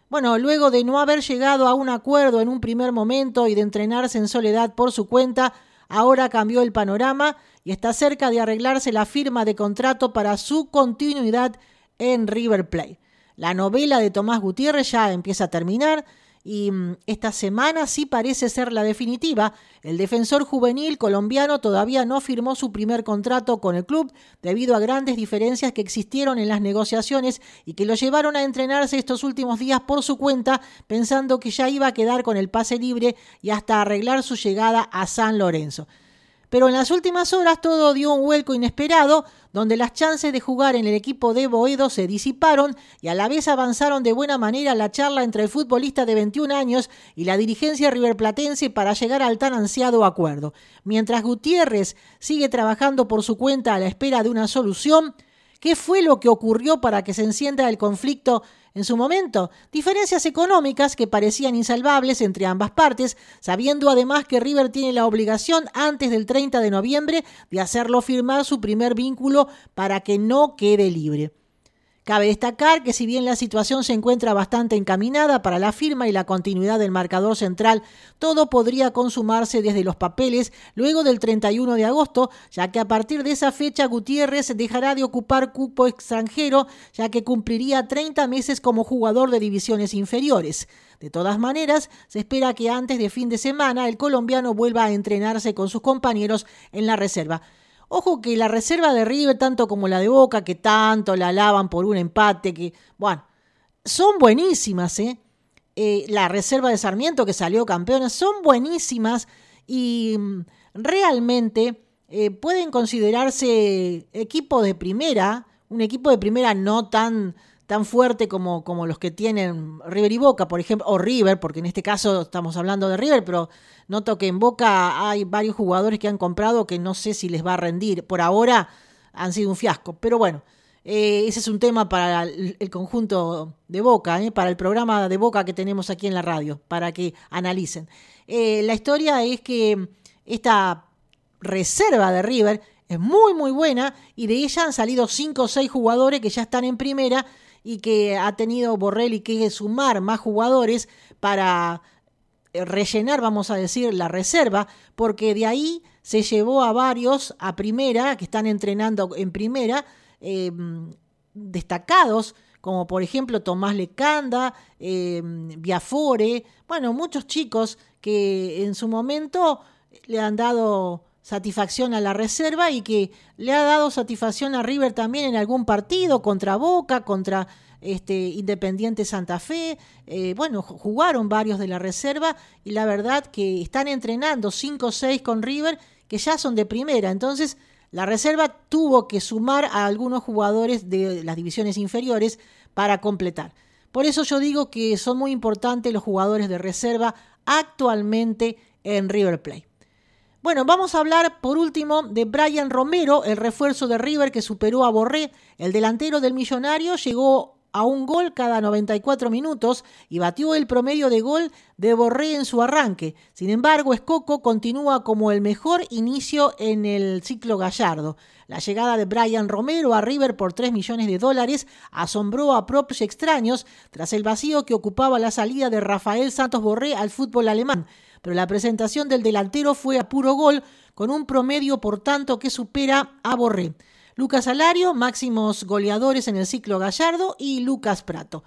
A: Bueno, luego de no haber llegado a un acuerdo en un primer momento y de entrenarse en soledad por su cuenta, ahora cambió el panorama y está cerca de arreglarse la firma de contrato para su continuidad en River Plate. La novela de Tomás Gutiérrez ya empieza a terminar y mm, esta semana sí parece ser la definitiva. El defensor juvenil colombiano todavía no firmó su primer contrato con el club debido a grandes diferencias que existieron en las negociaciones y que lo llevaron a entrenarse estos últimos días por su cuenta pensando que ya iba a quedar con el pase libre y hasta arreglar su llegada a San Lorenzo. Pero en las últimas horas todo dio un vuelco inesperado, donde las chances de jugar en el equipo de Boedo se disiparon y a la vez avanzaron de buena manera la charla entre el futbolista de 21 años y la dirigencia riverplatense para llegar al tan ansiado acuerdo. Mientras Gutiérrez sigue trabajando por su cuenta a la espera de una solución, ¿qué fue lo que ocurrió para que se encienda el conflicto en su momento, diferencias económicas que parecían insalvables entre ambas partes, sabiendo además que River tiene la obligación antes del 30 de noviembre de hacerlo firmar su primer vínculo para que no quede libre. Cabe destacar que si bien la situación se encuentra bastante encaminada para la firma y la continuidad del marcador central, todo podría consumarse desde los papeles luego del 31 de agosto, ya que a partir de esa fecha Gutiérrez dejará de ocupar cupo extranjero, ya que cumpliría 30 meses como jugador de divisiones inferiores. De todas maneras, se espera que antes de fin de semana el colombiano vuelva a entrenarse con sus compañeros en la reserva. Ojo que la reserva de River, tanto como la de Boca, que tanto la alaban por un empate, que, bueno, son buenísimas, ¿eh? eh la reserva de Sarmiento, que salió campeona, son buenísimas y mm, realmente eh, pueden considerarse equipo de primera, un equipo de primera no tan, tan fuerte como, como los que tienen River y Boca, por ejemplo, o River, porque en este caso estamos hablando de River, pero Noto que en Boca hay varios jugadores que han comprado que no sé si les va a rendir. Por ahora han sido un fiasco. Pero bueno, eh, ese es un tema para el, conjunto de Boca, eh, para el programa de Boca que tenemos aquí en la radio, para que analicen. Eh, la historia es que esta reserva de River es muy muy buena y de ella han salido cinco o seis jugadores que ya están en primera y que ha tenido Borrelli que sumar más jugadores para eh, rellenar, vamos a decir, la reserva, porque de ahí se llevó a varios a primera, que están entrenando en primera, em, destacados, como por ejemplo Tomás Lecanda, eh, Biafore, bueno, muchos chicos que en su momento le han dado satisfacción a la reserva y que le ha dado satisfacción a River también en algún partido contra Boca, contra este, Independiente Santa Fe, eh, bueno, jugaron varios de la reserva y la verdad que están entrenando 5 o 6 con River que ya son de primera. Entonces, la reserva tuvo que sumar a algunos jugadores de las divisiones inferiores para completar. Por eso yo digo que son muy importantes los jugadores de reserva actualmente en River Plate. Bueno, vamos a hablar por último de Brian Romero, el refuerzo de River que superó a Borré. El delantero del Millonario llegó a un gol cada 94 minutos y batió el promedio de gol de Borré en su arranque. Sin embargo, Escoco continúa como el mejor inicio en el ciclo gallardo. La llegada de Brian Romero a River por 3 millones de dólares asombró a propios extraños tras el vacío que ocupaba la salida de Rafael Santos Borré al fútbol alemán. Pero la presentación del delantero fue a puro gol, con un promedio por tanto que supera a Borré. Lucas Alario, máximos goleadores en el ciclo Gallardo y Lucas Prato.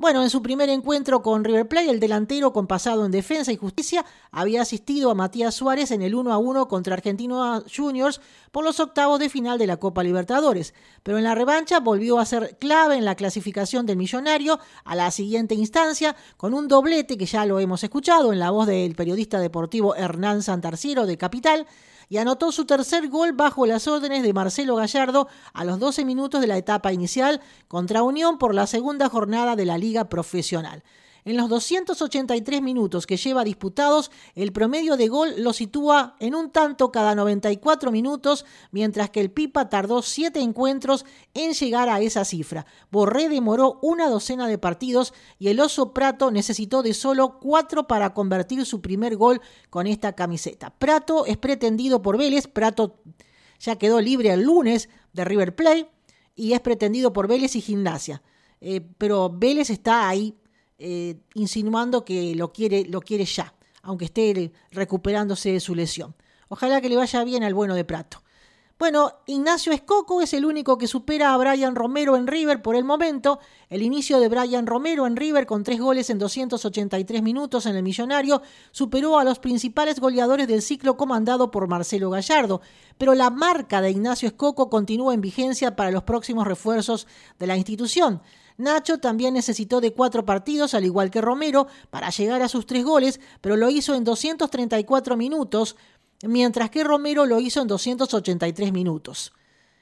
A: Bueno, en su primer encuentro con River Plate, el delantero con pasado en defensa y justicia había asistido a Matías Suárez en el 1 a 1 contra Argentinos Juniors por los octavos de final de la Copa Libertadores. Pero en la revancha volvió a ser clave en la clasificación del millonario a la siguiente instancia con un doblete que ya lo hemos escuchado en la voz del periodista deportivo Hernán Santarciero de Capital y anotó su tercer gol bajo las órdenes de Marcelo Gallardo a los 12 minutos de la etapa inicial contra Unión por la segunda jornada de la Liga Profesional. En los 283 minutos que lleva disputados, el promedio de gol lo sitúa en un tanto cada 94 minutos, mientras que el Pipa tardó 7 encuentros en llegar a esa cifra. Borré demoró una docena de partidos y el Oso Prato necesitó de solo 4 para convertir su primer gol con esta camiseta. Prato es pretendido por Vélez, Prato ya quedó libre el lunes de River Plate y es pretendido por Vélez y Gimnasia. Eh, pero Vélez está ahí eh, insinuando que lo quiere, lo quiere ya, aunque esté recuperándose de su lesión. Ojalá que le vaya bien al bueno de Prato. Bueno, Ignacio Escoco es el único que supera a Brian Romero en River por el momento. El inicio de Brian Romero en River con tres goles en 283 minutos en el Millonario superó a los principales goleadores del ciclo comandado por Marcelo Gallardo, pero la marca de Ignacio Escoco continúa en vigencia para los próximos refuerzos de la institución. Nacho también necesitó de cuatro partidos, al igual que Romero, para llegar a sus tres goles, pero lo hizo en 234 minutos, mientras que Romero lo hizo en 283 minutos.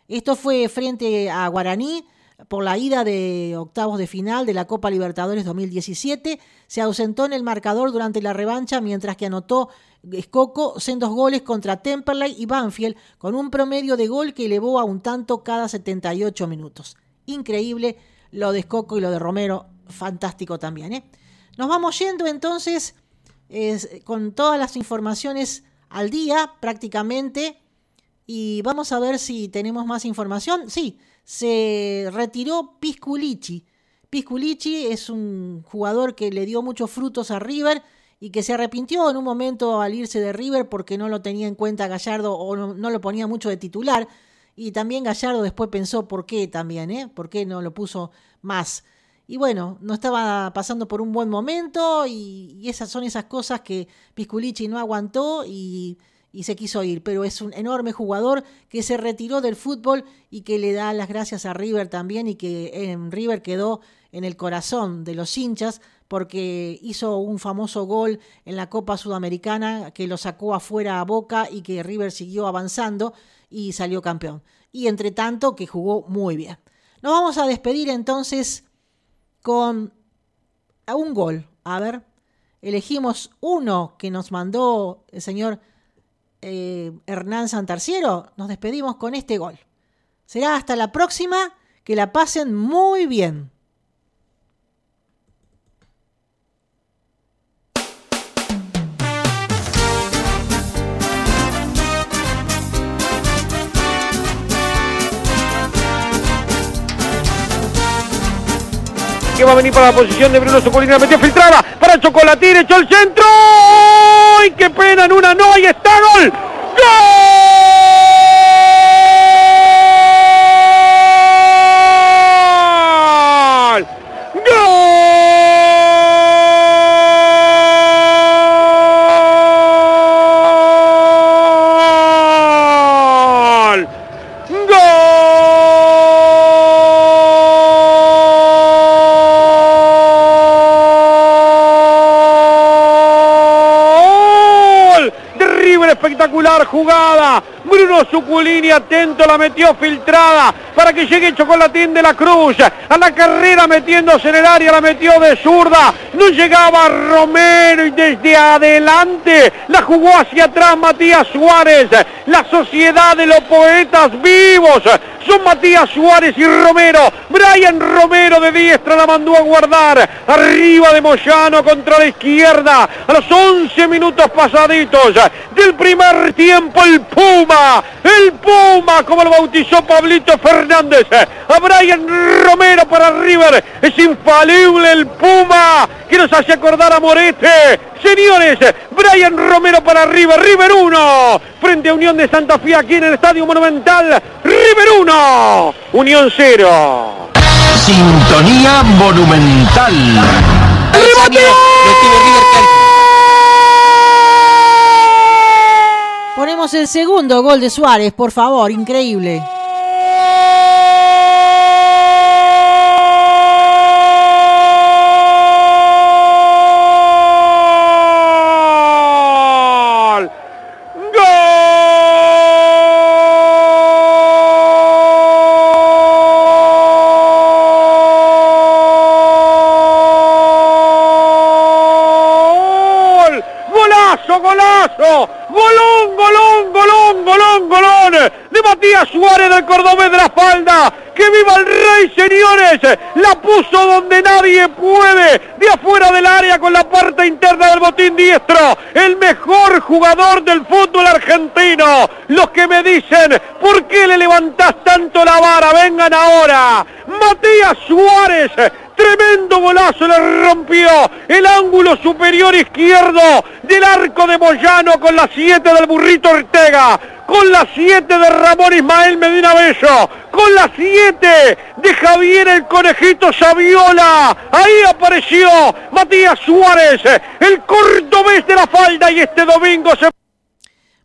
A: Esto fue frente a Guaraní por la ida de octavos de final de la Copa Libertadores 2017. Se ausentó en el marcador durante la revancha, mientras que anotó Escoco dos goles contra Temperley y Banfield, con un promedio de gol que elevó a un tanto cada 78 minutos. Increíble lo de Escoco y lo de Romero, fantástico también. ¿eh? Nos vamos yendo entonces con todas las informaciones al día prácticamente y vamos a ver si tenemos más información. Sí, se retiró Pisculici. Pisculici es un jugador que le dio muchos frutos a River y que se arrepintió en un momento al irse de River porque no lo tenía en cuenta Gallardo o no lo ponía mucho de titular y también Gallardo después pensó por qué también, ¿eh? ¿Por qué no lo puso más? Y bueno, no estaba pasando por un buen momento y, esas son esas cosas que Pisculici no aguantó y, y, se quiso ir. Pero es un enorme jugador que se retiró del fútbol y que le da las gracias a River también y que en River quedó en el corazón de los hinchas porque hizo un famoso gol en la Copa Sudamericana que lo sacó afuera a Boca y que River siguió avanzando y salió campeón. Y entre tanto que jugó muy bien. Nos vamos a despedir entonces con un gol. A ver, elegimos uno que nos mandó el señor eh, Hernán Santarciero. Nos despedimos con este gol. Será hasta la próxima. Que la pasen muy bien.
D: Que va a venir para la posición de Bruno Socolina, metió filtrada para Chocolatín, echó el centro. ¡Ay, qué pena! En una no, ahí está, gol. ¡Gol! Jugada. Bruno Suculini atento, la metió filtrada para que llegue Chocolatín de la Cruz. A la carrera metiéndose en el área, la metió de zurda. No llegaba Romero y desde adelante la jugó hacia atrás Matías Suárez. La sociedad de los poetas vivos son Matías Suárez y Romero. Brian Romero de diestra la mandó a guardar. Arriba de Moyano contra la izquierda. A los 11 minutos pasaditos del primer tiempo el Puma. El Puma, como lo bautizó Pablito Fernández. A Brian Romero para River. Es infalible el Puma que nos hace acordar a Morete. Señores, Brian Romero para River. River 1. Frente a Unión de Santa Fe aquí en el Estadio Monumental. River 1. Unión 0.
E: Sintonía monumental.
A: Ponemos el segundo gol de Suárez, por favor, increíble.
D: ¡Gol! ¡Gol! ¡Golazo, golazo! ¡Golón, golón, golón, golón, golón! De Matías Suárez del Cordobés de la Falda. ¡Que viva el rey, señores! La puso donde nadie puede. De afuera del área con la parte interna del botín diestro. El mejor jugador del fútbol argentino. Los que me dicen, ¿por qué le levantás tanto la vara? Vengan ahora. Matías Suárez Tremendo golazo le rompió el ángulo superior izquierdo del arco de Moyano con la 7 del burrito Ortega, con la 7 de Ramón Ismael Medina Bello, con la 7 de Javier el Conejito Saviola. Ahí apareció Matías Suárez, el cordobés de la falda y este domingo se...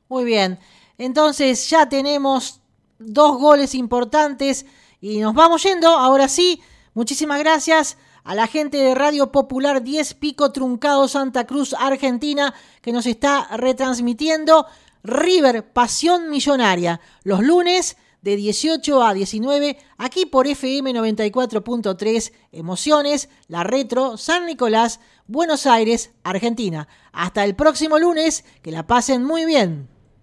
A: Muy bien, entonces ya tenemos dos goles importantes y nos vamos yendo, ahora sí. Muchísimas gracias a la gente de Radio Popular 10 Pico Truncado Santa Cruz, Argentina, que nos está retransmitiendo River Pasión Millonaria los lunes de 18 a 19 aquí por FM 94.3 Emociones, La Retro, San Nicolás, Buenos Aires, Argentina. Hasta el próximo lunes, que la pasen muy bien.